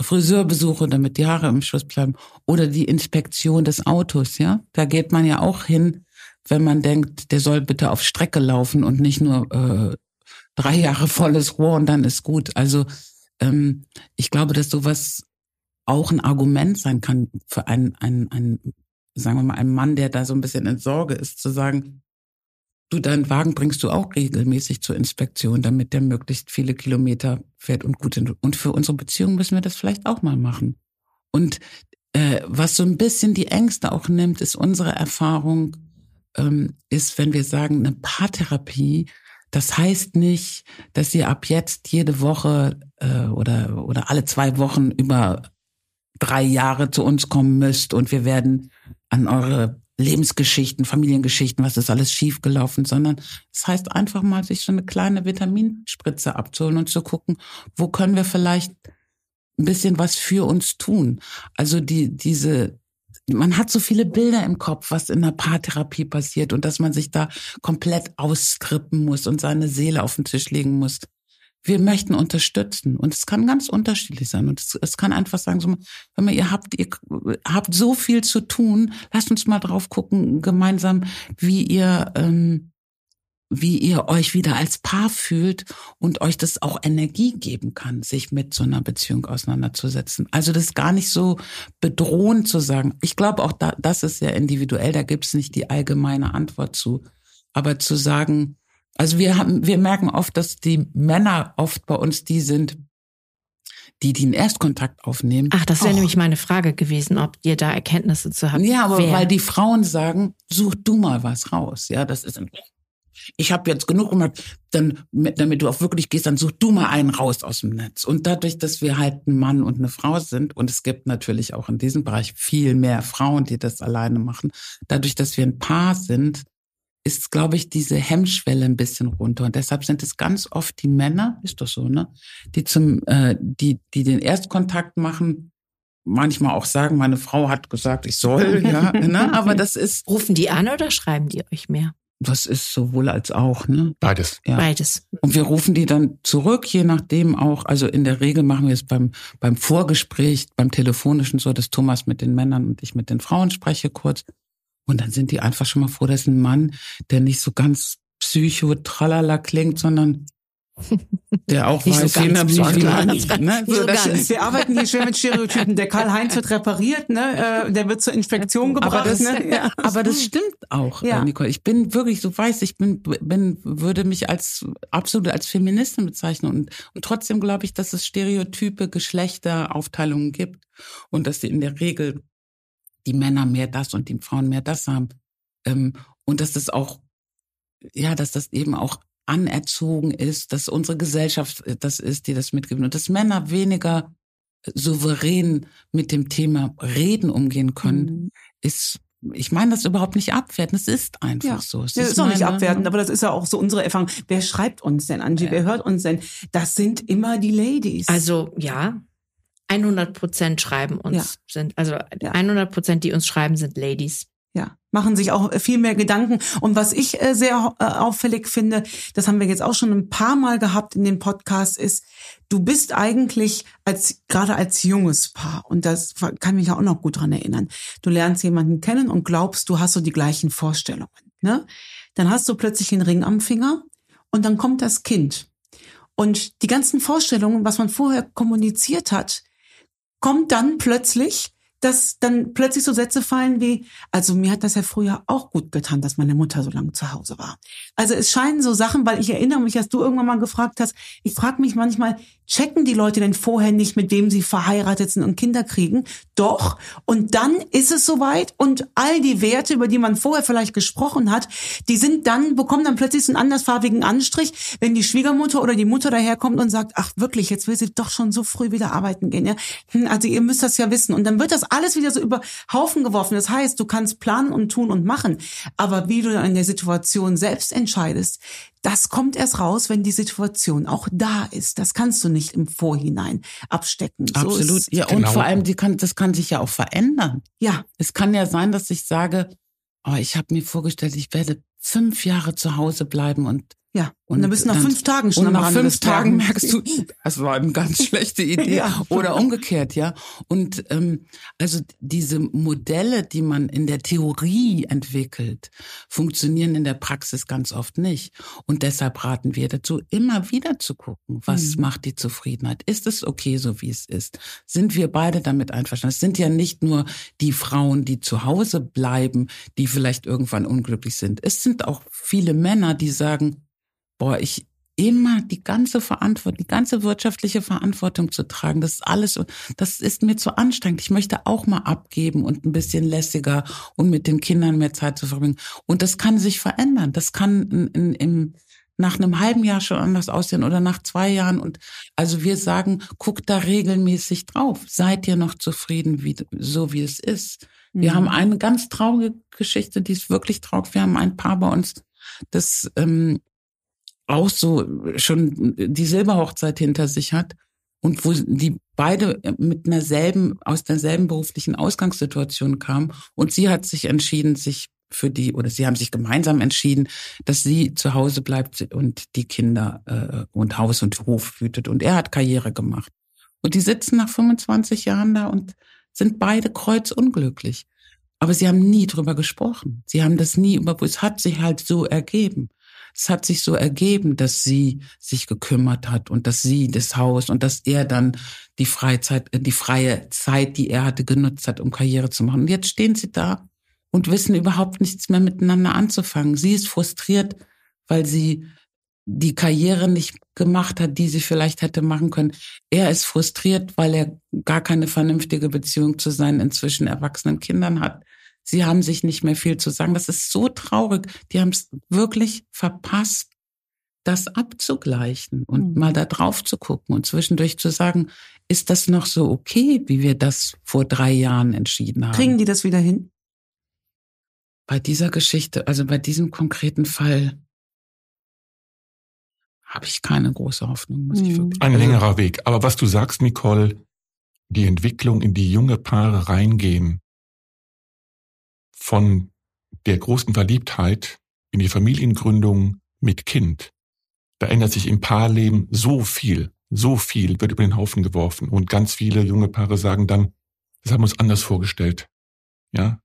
C: Friseurbesuche, damit die Haare im Schuss bleiben, oder die Inspektion des Autos, ja. Da geht man ja auch hin, wenn man denkt, der soll bitte auf Strecke laufen und nicht nur äh, drei Jahre volles Rohr und dann ist gut. Also ähm, ich glaube, dass sowas auch ein Argument sein kann für einen, einen, einen, sagen wir mal, einen Mann, der da so ein bisschen in Sorge ist, zu sagen, Du, deinen Wagen bringst du auch regelmäßig zur Inspektion, damit der möglichst viele Kilometer fährt und gut sind. Und für unsere Beziehung müssen wir das vielleicht auch mal machen. Und äh, was so ein bisschen die Ängste auch nimmt, ist unsere Erfahrung, ähm, ist, wenn wir sagen, eine Paartherapie, das heißt nicht, dass ihr ab jetzt jede Woche äh, oder, oder alle zwei Wochen über drei Jahre zu uns kommen müsst und wir werden an eure Lebensgeschichten, Familiengeschichten, was ist alles schiefgelaufen, sondern es heißt einfach mal, sich so eine kleine Vitaminspritze abzuholen und zu gucken, wo können wir vielleicht ein bisschen was für uns tun. Also die, diese, man hat so viele Bilder im Kopf, was in der Paartherapie passiert und dass man sich da komplett austrippen muss und seine Seele auf den Tisch legen muss wir möchten unterstützen. Und es kann ganz unterschiedlich sein. Und es, es kann einfach sagen, so, wenn man, ihr habt, ihr habt so viel zu tun, lasst uns mal drauf gucken, gemeinsam, wie ihr, ähm, wie ihr euch wieder als Paar fühlt und euch das auch Energie geben kann, sich mit so einer Beziehung auseinanderzusetzen. Also das ist gar nicht so bedrohend zu sagen. Ich glaube auch, da, das ist sehr individuell, da gibt es nicht die allgemeine Antwort zu. Aber zu sagen, also wir haben, wir merken oft, dass die Männer oft bei uns die sind, die den Erstkontakt aufnehmen.
B: Ach, das wäre nämlich meine Frage gewesen, ob ihr da Erkenntnisse zu habt.
C: Ja, aber wer? weil die Frauen sagen, such du mal was raus. Ja, das ist ein, ich habe jetzt genug gemacht, dann damit du auch wirklich gehst, dann such du mal einen raus aus dem Netz. Und dadurch, dass wir halt ein Mann und eine Frau sind und es gibt natürlich auch in diesem Bereich viel mehr Frauen, die das alleine machen, dadurch, dass wir ein Paar sind, ist, glaube ich, diese Hemmschwelle ein bisschen runter. Und deshalb sind es ganz oft die Männer, ist doch so, ne? Die zum, äh, die, die den Erstkontakt machen, manchmal auch sagen, meine Frau hat gesagt, ich soll, ja, ne? Aber das ist.
B: Rufen die an oder schreiben die euch mehr?
C: Das ist sowohl als auch, ne?
D: Beides.
B: Ja. Beides.
C: Und wir rufen die dann zurück, je nachdem auch. Also in der Regel machen wir es beim, beim Vorgespräch, beim telefonischen so, dass Thomas mit den Männern und ich mit den Frauen spreche kurz. Und dann sind die einfach schon mal froh, dass ein Mann, der nicht so ganz psycho tralala klingt, sondern Der auch
B: Nicht so
C: weiß, wie
B: so ganz,
C: wie- ne?
B: So
C: das
B: ganz.
C: ist-
A: Wir arbeiten hier schön mit Stereotypen. Der Karl-Heinz wird repariert, ne? äh, der wird zur Inspektion gebracht.
C: Aber das,
A: ne? ja.
C: aber das stimmt auch,
A: Ja.
C: äh, Nicole. Ich bin wirklich, du weißt, ich bin, bin, würde mich als absolut als Feministin bezeichnen und, und trotzdem glaube ich, dass es stereotype Geschlechteraufteilungen gibt und dass die in der Regel die Männer mehr das und die Frauen mehr das haben ähm, und dass das auch, ja, dass das eben auch anerzogen ist, dass unsere Gesellschaft äh, das ist, die das mitgibt und dass Männer weniger souverän mit dem Thema Reden umgehen können,
A: Mhm.
C: ist, ich meine das überhaupt nicht abwerten, es ist einfach
A: Ja.
C: so. Es
A: Das ist auch nicht abwertend, aber das ist ja auch so unsere Erfahrung. Wer schreibt uns denn, Angie? Wer hört uns denn? Das sind immer die Ladies.
B: Also ja, 100 Prozent schreiben uns
A: Ja.
B: sind, also
A: Ja.
B: 100 Prozent, die uns schreiben, sind Ladies.
A: Ja, machen sich auch viel mehr Gedanken. Und was ich äh, sehr äh, auffällig finde, das haben wir jetzt auch schon ein paar Mal gehabt in dem Podcast, ist, du bist eigentlich als, gerade als junges Paar, und das kann mich ja auch noch gut dran erinnern, du lernst jemanden kennen und glaubst, du hast so die gleichen Vorstellungen, ne? Dann hast du plötzlich den Ring am Finger und dann kommt das Kind. Und die ganzen Vorstellungen, was man vorher kommuniziert hat, kommt dann plötzlich, dass dann plötzlich so Sätze fallen wie, also mir hat das ja früher auch gut getan, dass meine Mutter so lange zu Hause war. Also es scheinen so Sachen, weil ich erinnere mich, dass du irgendwann mal gefragt hast, ich frage mich manchmal, checken die Leute denn vorher nicht, mit wem sie verheiratet sind und Kinder kriegen? Doch. Und dann ist es soweit und all die Werte, über die man vorher vielleicht gesprochen hat, die sind dann, bekommen dann plötzlich so einen andersfarbigen Anstrich, wenn die Schwiegermutter oder die Mutter daherkommt und sagt, ach wirklich, jetzt will sie doch schon so früh wieder arbeiten gehen. Ja? Hm, Also ihr müsst das ja wissen. Und dann wird das alles wieder so über Haufen geworfen. Das heißt, du kannst planen und tun und machen. Aber wie du in der Situation selbst entscheidest, das kommt erst raus, wenn die Situation auch da ist. Das kannst du nicht im Vorhinein abstecken. So
C: Absolut.
A: ist-
C: ja, und
D: Genau.
C: vor allem, die kann, das kann sich ja auch verändern.
A: ja,
C: Es kann ja sein, dass ich sage, oh, ich habe mir vorgestellt, ich werde fünf Jahre zu Hause bleiben und
A: ja. Und, dann bist du nach fünf Tagen schon
C: und
A: am
C: nach
A: Rande
C: fünf Tagen merkst du, das war eine ganz schlechte Idee.
A: Ja.
C: Oder umgekehrt, ja. Und ähm, also diese Modelle, die man in der Theorie entwickelt, funktionieren in der Praxis ganz oft nicht. Und deshalb raten wir dazu, immer wieder zu gucken, was
A: Mhm.
C: macht die Zufriedenheit? Ist es okay, so wie es ist? Sind wir beide damit einverstanden? Es sind ja nicht nur die Frauen, die zu Hause bleiben, die vielleicht irgendwann unglücklich sind. Es sind auch viele Männer, die sagen, boah, ich immer die ganze Verantwortung, die ganze wirtschaftliche Verantwortung zu tragen, das ist alles, das ist mir zu anstrengend. Ich möchte auch mal abgeben und ein bisschen lässiger und mit den Kindern mehr Zeit zu verbringen. Und das kann sich verändern. Das kann in, in, im, nach einem halben Jahr schon anders aussehen oder nach zwei Jahren. Und also wir sagen, guckt da regelmäßig drauf. Seid ihr noch zufrieden, wie, so wie es ist? Wir
A: Mhm.
C: haben eine ganz traurige Geschichte, die ist wirklich traurig. Wir haben ein Paar bei uns, das ähm, auch so schon die Silberhochzeit hinter sich hat und wo die beide mit einer selben, aus derselben beruflichen Ausgangssituation kamen und sie hat sich entschieden, sich für die, oder sie haben sich gemeinsam entschieden, dass sie zu Hause bleibt und die Kinder äh, und Haus und Hof hütet und er hat Karriere gemacht. Und die sitzen nach 25 Jahren da und sind beide kreuzunglücklich. Aber sie haben nie drüber gesprochen. Sie haben das nie über, es hat sich halt so ergeben. Es hat sich so ergeben, dass sie sich gekümmert hat und dass sie das Haus und dass er dann die Freizeit, äh, die freie Zeit, die er hatte, genutzt hat, um Karriere zu machen. Und jetzt stehen sie da und wissen überhaupt nichts mehr miteinander anzufangen. Sie ist frustriert, weil sie die Karriere nicht gemacht hat, die sie vielleicht hätte machen können. Er ist frustriert, weil er gar keine vernünftige Beziehung zu seinen inzwischen erwachsenen Kindern hat. Sie haben sich nicht mehr viel zu sagen. Das ist so traurig. Die haben es wirklich verpasst, das abzugleichen und
A: Mhm.
C: mal da drauf zu gucken und zwischendurch zu sagen, ist das noch so okay, wie wir das vor drei Jahren entschieden haben?
A: Kriegen die das wieder hin?
C: bei dieser Geschichte, also bei diesem konkreten Fall, habe ich keine große Hoffnung, muss ich
A: Mhm.
C: wirklich
D: Ein längerer Weg. Aber was du sagst, Nicole, die Entwicklung in die junge Paare reingehen, von der großen Verliebtheit in die Familiengründung mit Kind, da ändert sich im Paarleben so viel, so viel wird über den Haufen geworfen. Und ganz viele junge Paare sagen dann, das haben wir uns anders vorgestellt. Ja.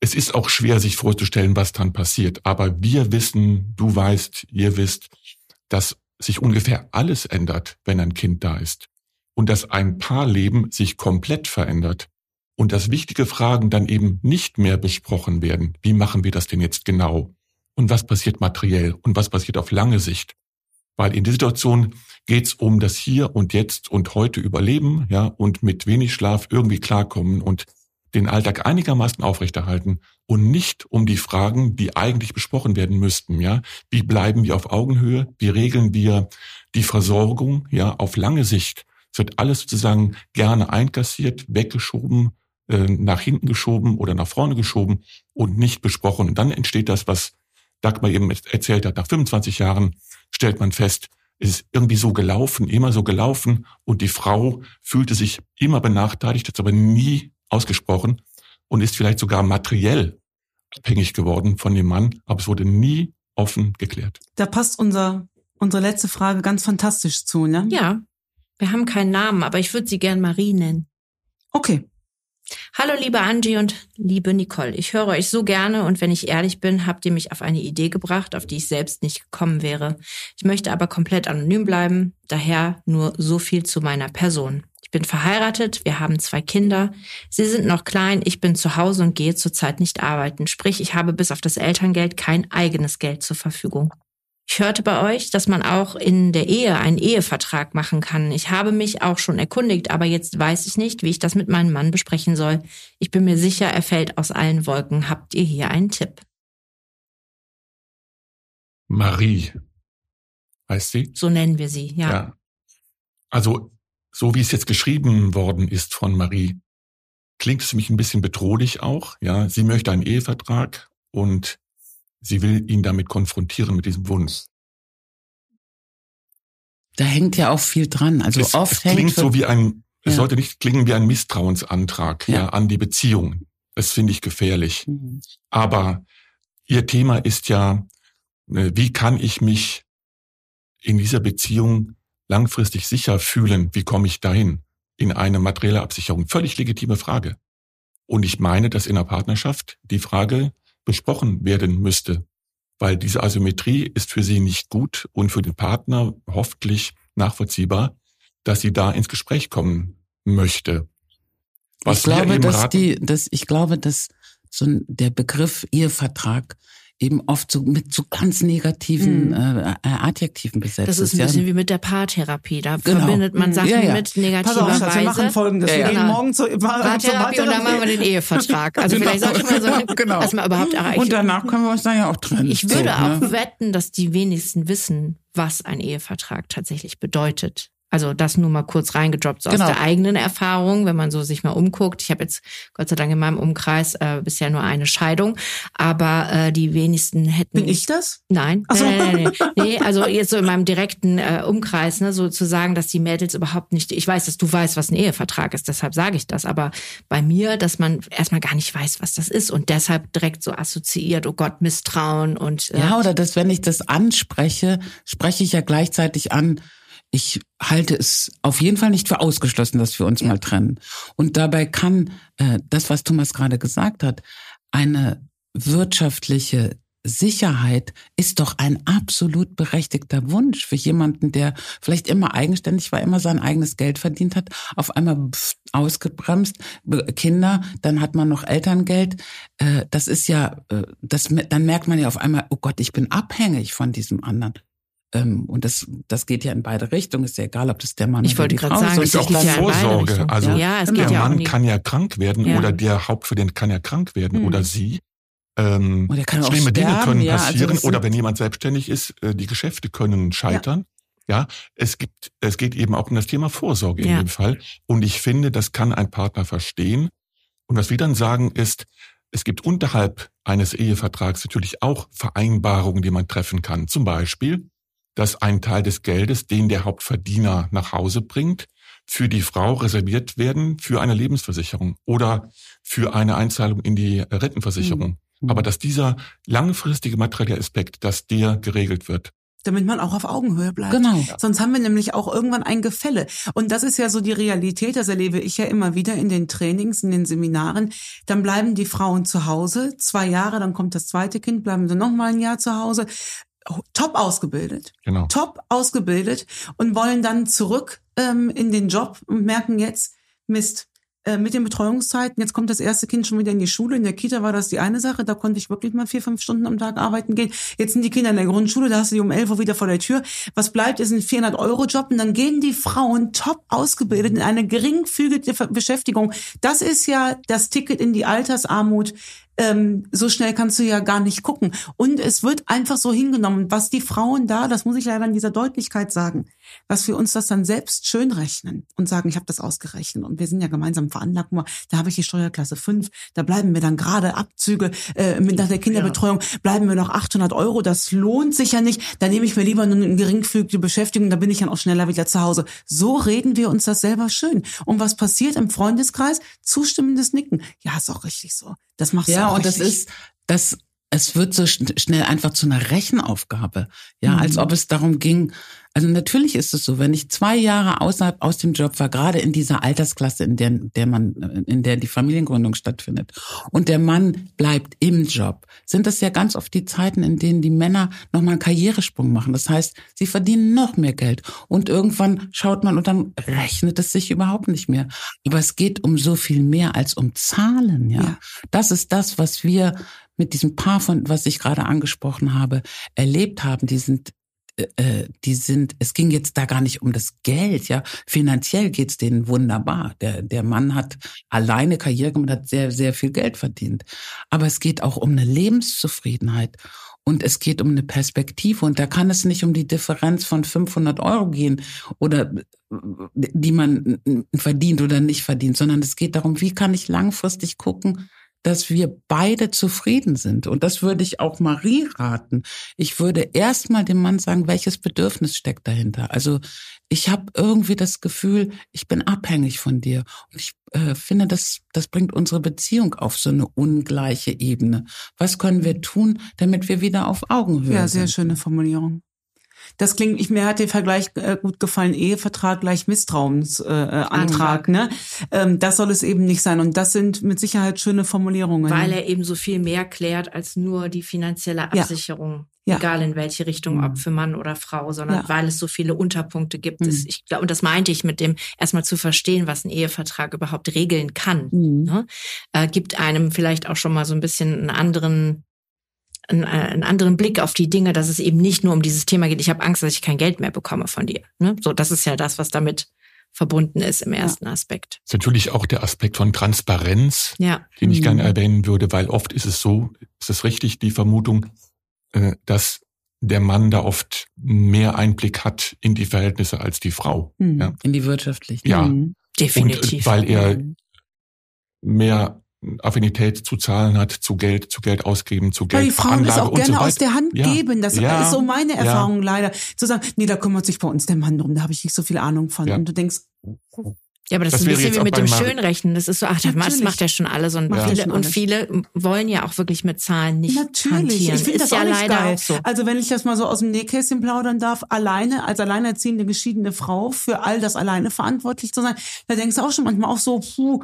D: Es ist auch schwer, sich vorzustellen, was dann passiert. Aber wir wissen, du weißt, ihr wisst, dass sich ungefähr alles ändert, wenn ein Kind da ist. Und dass ein Paarleben sich komplett verändert. Und dass wichtige Fragen dann eben nicht mehr besprochen werden. Wie machen wir das denn jetzt genau? Und was passiert materiell? Und was passiert auf lange Sicht? Weil in der Situation geht es um das Hier und Jetzt und heute überleben, ja, und mit wenig Schlaf irgendwie klarkommen und den Alltag einigermaßen aufrechterhalten und nicht um die Fragen, die eigentlich besprochen werden müssten, ja. Wie bleiben wir auf Augenhöhe? Wie regeln wir die Versorgung, ja, auf lange Sicht? Es wird alles sozusagen gerne einkassiert, weggeschoben, nach hinten geschoben oder nach vorne geschoben und nicht besprochen. Und dann entsteht das, was Dagmar eben erzählt hat. Nach 25 Jahren stellt man fest, es ist irgendwie so gelaufen, immer so gelaufen und die Frau fühlte sich immer benachteiligt, hat aber nie ausgesprochen und ist vielleicht sogar materiell abhängig geworden von dem Mann, aber es wurde nie offen geklärt.
A: Da passt unser, unsere letzte Frage ganz fantastisch zu, ne?
B: Ja, wir haben keinen Namen, aber ich würde sie gern Marie nennen.
A: Okay.
B: Hallo liebe Angie und liebe Nicole. Ich höre euch so gerne und wenn ich ehrlich bin, habt ihr mich auf eine Idee gebracht, auf die ich selbst nicht gekommen wäre. Ich möchte aber komplett anonym bleiben, daher nur so viel zu meiner Person. Ich bin verheiratet, wir haben zwei Kinder. Sie sind noch klein, ich bin zu Hause und gehe zurzeit nicht arbeiten. Sprich, ich habe bis auf das Elterngeld kein eigenes Geld zur Verfügung. Ich hörte bei euch, dass man auch in der Ehe einen Ehevertrag machen kann. Ich habe mich auch schon erkundigt, aber jetzt weiß ich nicht, wie ich das mit meinem Mann besprechen soll. Ich bin mir sicher, er fällt aus allen Wolken. Habt ihr hier einen Tipp?
D: Marie heißt sie?
B: So nennen wir sie, ja. ja.
D: Also, so wie es jetzt geschrieben worden ist von Marie, klingt es für mich ein bisschen bedrohlich auch. Ja, sie möchte einen Ehevertrag und Sie will ihn damit konfrontieren, mit diesem Wunsch.
C: Da hängt ja auch viel dran. Also
D: es,
C: oft
D: es klingt so wie ein, es ja. sollte nicht klingen wie ein Misstrauensantrag ja. ja an die Beziehung. Das finde ich gefährlich. Mhm. Aber ihr Thema ist ja, äh, wie kann ich mich in dieser Beziehung langfristig sicher fühlen? Wie komme ich dahin? In eine materielle Absicherung. Völlig legitime Frage. Und ich meine, dass in einer Partnerschaft die Frage besprochen werden müsste, weil diese Asymmetrie ist für sie nicht gut und für den Partner hoffentlich nachvollziehbar, dass sie da ins Gespräch kommen möchte.
C: Was ich glaube, dass die, dass ich glaube, dass so der Begriff Ehevertrag eben oft so mit so ganz negativen mhm. äh, Adjektiven besetzt
B: Das ist ein bisschen ja. wie mit der Paartherapie. Da genau. verbindet man Sachen ja, ja. mit negativer Pass auf, Weise.
A: Wir machen folgendes. Wir gehen morgen zur
B: Paartherapie, Paartherapie und dann machen wir den Ehevertrag. Also genau. vielleicht sollte man so genau. erstmal überhaupt erreichen.
C: Und danach können wir uns dann ja auch trennen.
B: Ich würde so, auch ne? wetten, dass die wenigsten wissen, was ein Ehevertrag tatsächlich bedeutet. Also das nur mal kurz reingedroppt, so genau. aus der eigenen Erfahrung, wenn man so sich mal umguckt. Ich habe jetzt Gott sei Dank in meinem Umkreis äh, bisher nur eine Scheidung, aber äh, die wenigsten hätten.
A: Bin ich das?
B: Nein, Ach so. nein, nein, nein, nee, also jetzt so in meinem direkten äh, Umkreis, ne, so zu sagen, dass die Mädels überhaupt nicht. Ich weiß, dass du weißt, was ein Ehevertrag ist, deshalb sage ich das. Aber bei mir, dass man erstmal gar nicht weiß, was das ist und deshalb direkt so assoziiert, oh Gott, Misstrauen und
C: äh, ja, oder dass wenn ich das anspreche, spreche ich ja gleichzeitig an ich halte es auf jeden Fall nicht für ausgeschlossen, dass wir uns ja. mal trennen. Und dabei kann äh, das, was Thomas gerade gesagt hat, eine wirtschaftliche Sicherheit ist doch ein absolut berechtigter Wunsch für jemanden, der vielleicht immer eigenständig war, immer sein eigenes Geld verdient hat, auf einmal ausgebremst, Kinder, dann hat man noch Elterngeld. Äh, das ist ja, äh, das, dann merkt man ja auf einmal, oh Gott, ich bin abhängig von diesem anderen. Ähm, und das, das geht ja in beide Richtungen. Ist ja egal, ob das der Mann
B: ich
C: oder die
B: Frau ist.
D: Ich wollte gerade sagen, ist auch Vorsorge. Also
B: ja, es
D: der
B: geht
D: Mann
B: ja
D: kann ja krank werden ja. oder der Hauptverdienst kann ja krank werden mhm. oder sie. Ähm, schlimme Dinge können ja, also passieren also oder wenn jemand selbstständig ist, äh, die Geschäfte können scheitern. Ja. ja, es gibt, es geht eben auch um das Thema Vorsorge in dem Fall. Und ich finde, das kann ein Partner verstehen. Und was wir dann sagen ist, es gibt unterhalb eines Ehevertrags natürlich auch Vereinbarungen, die man treffen kann. Zum Beispiel, dass ein Teil des Geldes, den der Hauptverdiener nach Hause bringt, für die Frau reserviert werden für eine Lebensversicherung oder für eine Einzahlung in die Rentenversicherung. Mhm. Aber dass dieser langfristige materielle Aspekt, dass der geregelt wird.
A: Damit man auch auf Augenhöhe bleibt.
C: Genau.
A: Sonst haben wir nämlich auch irgendwann ein Gefälle. Und das ist ja so die Realität, das erlebe ich ja immer wieder in den Trainings, in den Seminaren. Dann bleiben die Frauen zu Hause, zwei Jahre, dann kommt das zweite Kind, bleiben sie noch mal ein Jahr zu Hause top ausgebildet,
D: Genau.
A: top ausgebildet und wollen dann zurück ähm, in den Job und merken jetzt, Mist, äh, mit den Betreuungszeiten, jetzt kommt das erste Kind schon wieder in die Schule. In der Kita war das die eine Sache, da konnte ich wirklich mal vier, fünf Stunden am Tag arbeiten gehen. Jetzt sind die Kinder in der Grundschule, da hast du die um elf Uhr wieder vor der Tür. Was bleibt, ist ein 400-Euro-Job und dann gehen die Frauen top ausgebildet in eine geringfügige Beschäftigung. Das ist ja das Ticket in die Altersarmut. Ähm, so schnell kannst du ja gar nicht gucken. Und es wird einfach so hingenommen, was die Frauen da, das muss ich leider in dieser Deutlichkeit sagen, was wir uns das dann selbst schön rechnen und sagen, ich habe das ausgerechnet und wir sind ja gemeinsam veranlagt, da habe ich die Steuerklasse 5, da bleiben mir dann gerade Abzüge äh, mit nach der Kinderbetreuung, bleiben mir noch 800 Euro, das lohnt sich ja nicht, da nehme ich mir lieber eine geringfügige Beschäftigung, da bin ich dann auch schneller wieder zu Hause. So reden wir uns das selber schön. Und was passiert im Freundeskreis? Zustimmendes Nicken. Ja, ist auch richtig so. Das machst du
C: Ja,
A: auch
C: und das
A: richtig.
C: ist, das, es wird so schn- schnell einfach zu einer Rechenaufgabe. Ja,
A: Mhm.
C: als ob es darum ging. Also natürlich ist es so, wenn ich zwei Jahre außerhalb aus dem Job war, gerade in dieser Altersklasse, in der, der man, in der die Familiengründung stattfindet, und der Mann bleibt im Job, sind das ja ganz oft die Zeiten, in denen die Männer nochmal einen Karrieresprung machen. Das heißt, sie verdienen noch mehr Geld. Und irgendwann schaut man und dann rechnet es sich überhaupt nicht mehr. Aber es geht um so viel mehr als um Zahlen, ja.
A: Ja.
C: Das ist das, was wir mit diesem Paar von, was ich gerade angesprochen habe, erlebt haben. Die sind, äh, die sind, es ging jetzt da gar nicht um das Geld, ja. Finanziell geht's denen wunderbar. Der, der Mann hat alleine Karriere gemacht, hat sehr, sehr viel Geld verdient. Aber es geht auch um eine Lebenszufriedenheit. Und es geht um eine Perspektive. Und da kann es nicht um die Differenz von 500 Euro gehen oder äh, die man verdient oder nicht verdient, sondern es geht darum, wie kann ich langfristig gucken, dass wir beide zufrieden sind. Und das würde ich auch Marie raten. Ich würde erstmal dem Mann sagen, welches Bedürfnis steckt dahinter. Also ich habe irgendwie das Gefühl, ich bin abhängig von dir. Und ich äh, finde, das, das bringt unsere Beziehung auf so eine ungleiche Ebene. Was können wir tun, damit wir wieder auf Augenhöhe
A: Ja, sehr
C: sind?
A: schöne Formulierung. Das klingt, ich, mir hat der Vergleich äh, gut gefallen, Ehevertrag gleich Misstrauensantrag, äh, Antrag, ne? Ähm, das soll es eben nicht sein. Und das sind mit Sicherheit schöne Formulierungen.
B: Weil er eben so viel mehr klärt als nur die finanzielle. Absicherung.
A: Ja.
B: Egal in welche Richtung, ob für Mann oder Frau, sondern
A: Ja.
B: weil es so viele Unterpunkte gibt.
A: Mhm.
B: Das, ich glaube, und das meinte ich mit dem, erstmal zu verstehen, was ein Ehevertrag überhaupt regeln kann.
A: Mhm.
B: Ne? Äh, gibt einem vielleicht auch schon mal so ein bisschen einen anderen einen, äh, einen anderen Blick auf die Dinge, dass es eben nicht nur um dieses Thema geht, ich habe Angst, dass ich kein Geld mehr bekomme von dir. Ne? So, das ist ja das, was damit verbunden ist im ersten Aspekt.
D: ist natürlich auch der Aspekt von Transparenz,
B: Ja.
D: den ich
A: Mhm.
D: gerne erwähnen würde, weil oft ist es so, ist es richtig, die Vermutung, äh, dass der Mann da oft mehr Einblick hat in die Verhältnisse als die Frau.
A: Mhm.
D: Ja.
C: In die wirtschaftlichen.
D: Ja.
A: Mhm.
B: Definitiv.
D: Und äh, weil er mehr Affinität zu Zahlen hat, zu Geld, zu Geld ausgeben, zu
A: Weil
D: Geld
A: die Frauen das auch
D: und so
A: gerne
D: weiter.
A: aus der Hand
D: Ja.
A: geben. Das
D: Ja.
A: ist so meine
D: Ja.
A: Erfahrung leider. Zu sagen, nee, da kümmert sich bei uns der Mann drum, da habe ich nicht so viel Ahnung von.
D: Ja.
A: Und du denkst,
B: Ja, aber das,
D: Das
B: ist ein bisschen wie mit dem
D: Mar-
B: Schönrechnen. Das ist so, ach, das
A: Natürlich.
B: macht ja schon alles. Und,
A: ja
B: viele, und viele wollen ja auch wirklich mit Zahlen nicht
A: Natürlich,
B: hantieren.
A: ich finde das
B: ja
A: auch nicht
B: leider
A: geil.
B: auch so.
A: Also wenn ich das mal so aus dem Nähkästchen plaudern darf, alleine, als alleinerziehende geschiedene Frau für all das alleine verantwortlich zu sein, da denkst du auch schon manchmal auch so, puh,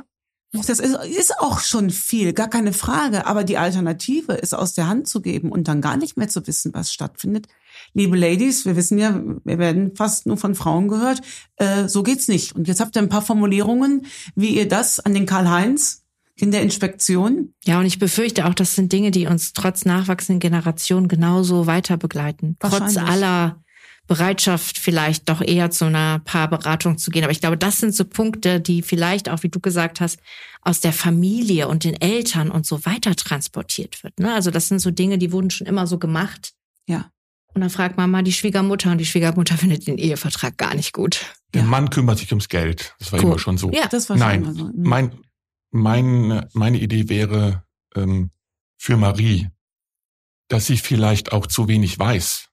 A: das ist, ist auch schon viel, gar keine Frage. Aber die Alternative ist aus der Hand zu geben und dann gar nicht mehr zu wissen, was stattfindet. Liebe Ladies, wir wissen ja, wir werden fast nur von Frauen gehört. Äh, so geht's nicht. Und jetzt habt ihr ein paar Formulierungen, wie ihr das an den Karl-Heinz in der Inspektion
B: Ja, und ich befürchte auch, das sind Dinge, die uns trotz nachwachsenden Generationen genauso weiter begleiten. Trotz aller Bereitschaft, vielleicht doch eher zu einer Paarberatung zu gehen. Aber ich glaube, das sind so Punkte, die vielleicht auch, wie du gesagt hast, aus der Familie und den Eltern und so weiter transportiert wird. Ne? Also das sind so Dinge, die wurden schon immer so gemacht.
A: Ja.
B: Und dann fragt man mal die Schwiegermutter und die Schwiegermutter findet den Ehevertrag gar nicht gut.
D: Der
A: Ja.
D: Mann kümmert sich ums Geld. Das war
B: Cool.
D: immer schon so.
B: Ja,
A: Das war schon
D: Nein,
A: immer so. Mhm.
D: mein, mein, meine Idee wäre ähm, für Marie, dass sie vielleicht auch zu wenig weiß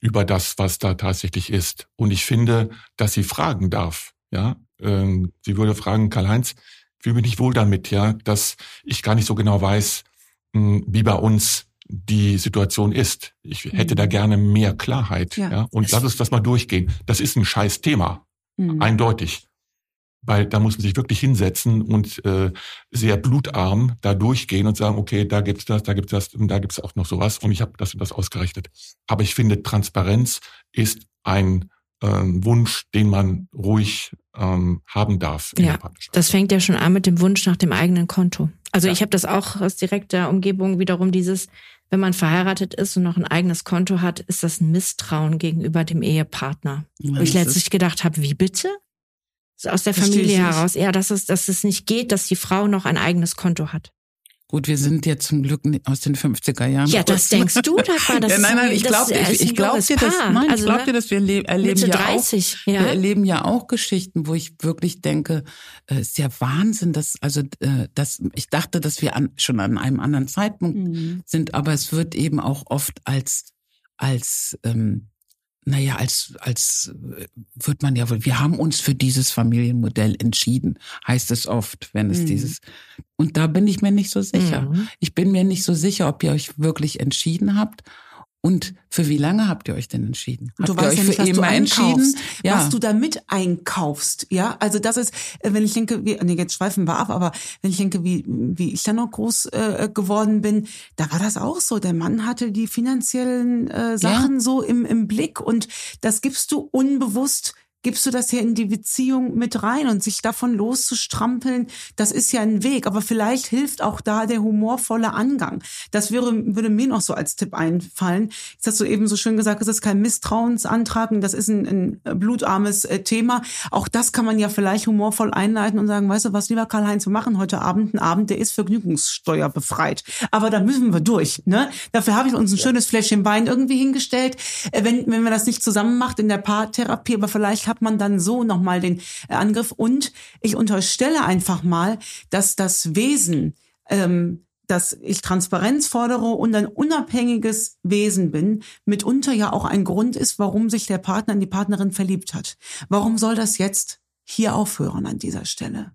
D: über das, was da tatsächlich ist. Und ich finde, dass sie fragen darf. Ja, ähm, sie würde fragen, Karl-Heinz, fühle mich nicht wohl damit, ja, dass ich gar nicht so genau weiß, mh, wie bei uns die Situation ist. Ich hätte da gerne mehr Klarheit.
A: Ja.
D: Ja, und lass uns das mal durchgehen. Das ist ein scheiß Thema.
A: Mhm.
D: Eindeutig. Weil da muss man sich wirklich hinsetzen und äh, sehr blutarm da durchgehen und sagen, okay, da gibt's das, da gibt's das und da gibt's auch noch sowas und ich habe das und das ausgerechnet. Aber ich finde, Transparenz ist ein ähm, Wunsch, den man ruhig ähm, haben darf.
B: ja, das fängt ja schon an mit dem Wunsch nach dem eigenen Konto. Also ja. ich habe das auch aus direkter Umgebung wiederum dieses, wenn man verheiratet ist und noch ein eigenes Konto hat, ist das ein Misstrauen gegenüber dem Ehepartner. Ja, Wo ich letztlich gedacht habe, wie bitte? Aus der Familie heraus, ja, dass es, dass es nicht geht, dass die Frau noch ein eigenes Konto hat.
C: Gut, wir sind ja zum Glück aus den 50er Jahren.
B: Ja, das denkst du, Dagmar. Das
C: ja, nein, nein, ich glaube ich, ich glaub dir das, nein, also, ich glaube dir, dass wir erleben ja 30, auch, ja. wir erleben ja auch Geschichten, wo ich wirklich denke, es äh, ist ja Wahnsinn, dass, also, äh, dass, ich dachte, dass wir an, schon an einem anderen Zeitpunkt mhm. sind, aber es wird eben auch oft als, als, ähm, naja, als, als äh, wird man ja wohl, wir haben uns für dieses Familienmodell entschieden, heißt es oft, wenn es mhm. dieses. Und da bin ich mir nicht so sicher. Mhm. Ich bin mir nicht so sicher, ob ihr euch wirklich entschieden habt und für wie lange habt ihr euch denn entschieden? Habt
A: du
C: ihr
A: weißt
C: euch
A: ja nicht,
C: für immer entschieden?
A: Ja. Was du damit einkaufst, ja? Also das ist, äh, wenn ich denke, wie, nee, jetzt schweifen wir ab, aber wenn ich denke, wie, wie ich dann noch groß äh, geworden bin, da war das auch so. Der Mann hatte die finanziellen äh, Sachen ja. so im, im Blick und das gibst du unbewusst gibst du das ja in die Beziehung mit rein und sich davon loszustrampeln, das ist ja ein Weg. Aber vielleicht hilft auch da der humorvolle Angang. Das wäre, würde mir noch so als Tipp einfallen. Jetzt hast du eben so schön gesagt, es ist kein Misstrauensantrag, das ist ein, ein blutarmes äh, Thema. Auch das kann man ja vielleicht humorvoll einleiten und sagen, weißt du was, lieber Karl-Heinz, wir machen heute Abend einen Abend, der ist Vergnügungssteuer befreit. Aber da müssen wir durch. Ne? Dafür habe ich uns ein schönes Fläschchen Wein irgendwie hingestellt. Äh, wenn, wenn man das nicht zusammen macht in der Paartherapie, aber vielleicht hat man dann so nochmal den äh, Angriff. Und ich unterstelle einfach mal, dass das Wesen, ähm, dass ich Transparenz fordere und ein unabhängiges Wesen bin, mitunter ja auch ein Grund ist, warum sich der Partner in die Partnerin verliebt hat. Warum soll das jetzt hier aufhören an dieser Stelle?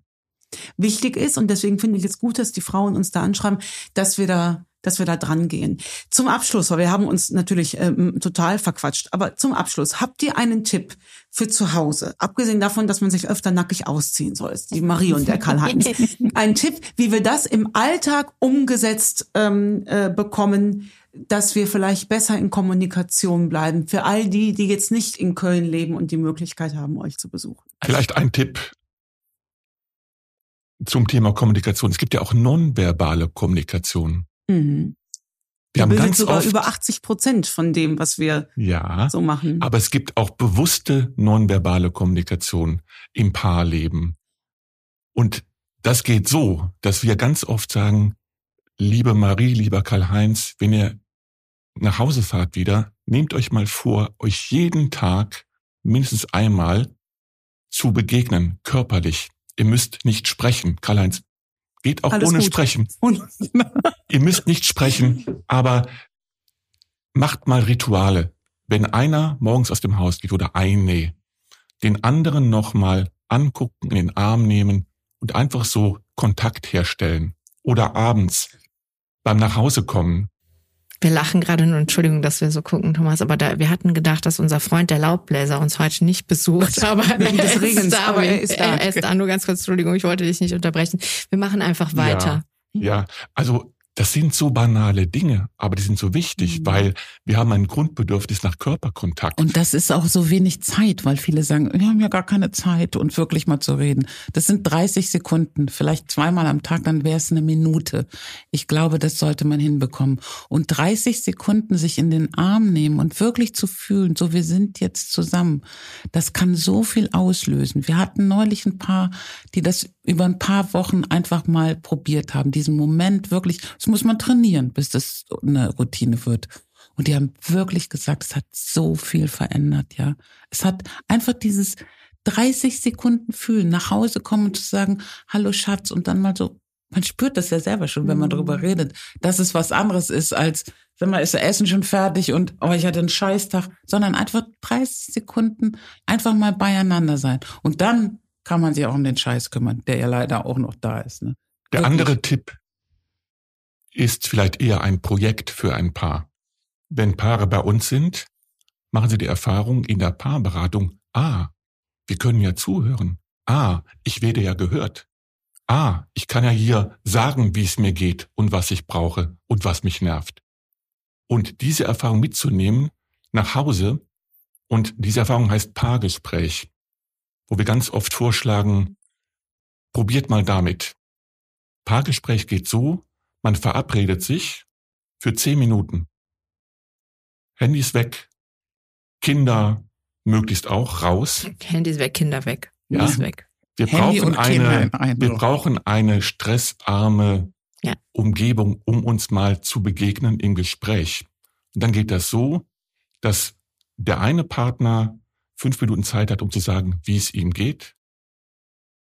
A: Wichtig ist, und deswegen finde ich es gut, dass die Frauen uns da anschreiben, dass wir da dass wir da dran gehen. Zum Abschluss, weil wir haben uns natürlich ähm, total verquatscht, aber zum Abschluss, habt ihr einen Tipp für zu Hause? Abgesehen davon, dass man sich öfter nackig ausziehen soll, die Marie und der Karl-Heinz. Ein Tipp, wie wir das im Alltag umgesetzt ähm, äh, bekommen, dass wir vielleicht besser in Kommunikation bleiben. Für all die, die jetzt nicht in Köln leben und die Möglichkeit haben, euch zu besuchen.
D: Vielleicht ein Tipp zum Thema Kommunikation. Es gibt ja auch nonverbale Kommunikation. Mhm.
A: Wir haben ganz sogar oft, über 80 Prozent von dem, was wir ja, so machen.
D: Aber es gibt auch bewusste nonverbale Kommunikation im Paarleben. Und das geht so, dass wir ganz oft sagen, liebe Marie, lieber Karl-Heinz, wenn ihr nach Hause fahrt wieder, nehmt euch mal vor, euch jeden Tag mindestens einmal zu begegnen, körperlich. Ihr müsst nicht sprechen. Karl-Heinz, Geht auch Alles ohne gut. Sprechen. Ihr müsst nicht sprechen, aber macht mal Rituale. Wenn einer morgens aus dem Haus geht oder eine, den anderen nochmal angucken, in den Arm nehmen und einfach so Kontakt herstellen. Oder abends beim Nachhausekommen
B: wir lachen gerade nur, Entschuldigung, dass wir so gucken, Thomas, aber da, wir hatten gedacht, dass unser Freund der Laubbläser uns heute nicht besucht, aber
A: wegen des Regens, da, aber er ist da.
B: Er ist da, nur ganz kurz, Entschuldigung, ich wollte dich nicht unterbrechen. Wir machen einfach weiter.
D: Ja, ja. also das sind so banale Dinge, aber die sind so wichtig, mhm. weil wir haben ein Grundbedürfnis nach Körperkontakt.
C: Und das ist auch so wenig Zeit, weil viele sagen, wir haben ja gar keine Zeit und wirklich mal zu reden. Das sind 30 Sekunden, vielleicht zweimal am Tag, dann wäre es eine Minute. Ich glaube, das sollte man hinbekommen. Und 30 Sekunden sich in den Arm nehmen und wirklich zu fühlen, so wir sind jetzt zusammen, das kann so viel auslösen. Wir hatten neulich ein paar, die das über ein paar Wochen einfach mal probiert haben, diesen Moment wirklich, das muss man trainieren, bis das eine Routine wird. Und die haben wirklich gesagt, es hat so viel verändert, ja. Es hat einfach dieses 30 Sekunden fühlen, nach Hause kommen und zu sagen, hallo Schatz, und dann mal so, man spürt das ja selber schon, wenn man mhm. darüber redet, dass es was anderes ist als, sag mal, ist das Essen schon fertig und, oh, ich hatte einen Scheißtag, sondern einfach 30 Sekunden einfach mal beieinander sein. Und dann kann man sich auch um den Scheiß kümmern, der ja leider auch noch da ist. Ne?
D: Der Wirklich. andere Tipp ist vielleicht eher ein Projekt für ein Paar. Wenn Paare bei uns sind, machen sie die Erfahrung in der Paarberatung, ah, wir können ja zuhören. ah, ich werde ja gehört. Ah, ich kann ja hier sagen, wie es mir geht und was ich brauche und was mich nervt. Und diese Erfahrung mitzunehmen nach Hause, und diese Erfahrung heißt Paargespräch, wo wir ganz oft vorschlagen, probiert mal damit. Paargespräch geht so, man verabredet sich für zehn Minuten. Handys weg, Kinder möglichst auch raus.
B: Handys weg, Kinder weg.
D: Ja.
B: Weg.
D: Wir
C: Handy
D: brauchen eine, wir brauchen eine stressarme
B: Ja.
D: Umgebung, um uns mal zu begegnen im Gespräch. Und dann geht das so, dass der eine Partner fünf Minuten Zeit hat, um zu sagen, wie es ihm geht,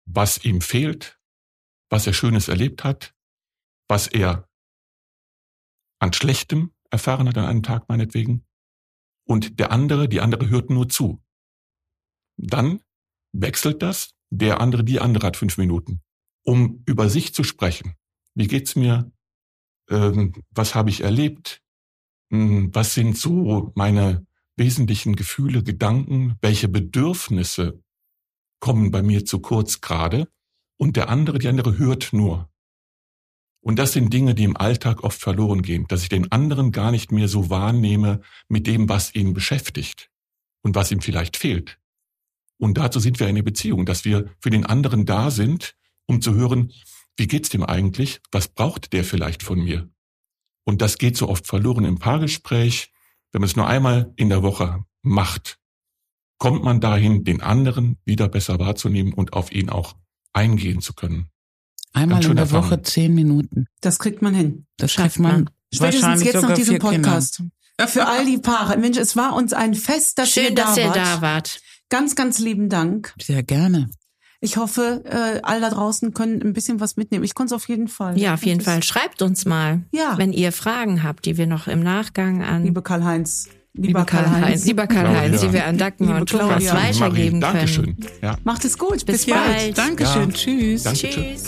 D: was ihm fehlt, was er Schönes erlebt hat, was er an Schlechtem erfahren hat an einem Tag meinetwegen. Und der andere, die andere hört nur zu. Dann wechselt das, der andere, die andere hat fünf Minuten, um über sich zu sprechen. Wie geht's mir? Ähm, was habe ich erlebt? Hm, Was sind so meine wesentlichen Gefühle, Gedanken? Welche Bedürfnisse kommen bei mir zu kurz gerade? Und der andere, die andere hört nur. Und das sind Dinge, die im Alltag oft verloren gehen, dass ich den anderen gar nicht mehr so wahrnehme mit dem, was ihn beschäftigt und was ihm vielleicht fehlt. Und dazu sind wir eine Beziehung, dass wir für den anderen da sind, um zu hören, wie geht's dem eigentlich? Was braucht der vielleicht von mir? Und das geht so oft verloren im Paargespräch. Wenn man es nur einmal in der Woche macht, kommt man dahin, den anderen wieder besser wahrzunehmen und auf ihn auch eingehen zu können.
C: Einmal in der. Woche zehn Minuten.
A: Das kriegt man hin.
C: Das
B: Schafft
C: man
B: man.
A: Spätestens jetzt nach diesem. Podcast. Für all die Paare. Mensch, es war uns ein Fest, dass ihr
B: Schön,
A: da
B: dass ihr
A: wart.
B: da wart.
A: Ganz, ganz lieben Dank.
C: Sehr gerne.
A: Ich hoffe, äh, all da draußen können ein bisschen was mitnehmen. Ich konnte es auf jeden Fall.
B: Ja, auf jeden Fall. Schreibt uns mal,
A: Ja.
B: wenn ihr Fragen habt, die wir noch im Nachgang an
A: Liebe Karl-Heinz.
B: lieber Karl-Heinz, lieber Karl-Heinz, die wir an Dagmar
A: Liebe
B: und Thomas
A: Claudia.
B: weitergeben können.
D: Dankeschön. Ja.
A: Macht es gut.
B: Bis
A: Bis, bald.
B: bald.
C: Dankeschön.
D: Ja.
C: Tschüss.
D: Danke.
B: Tschüss.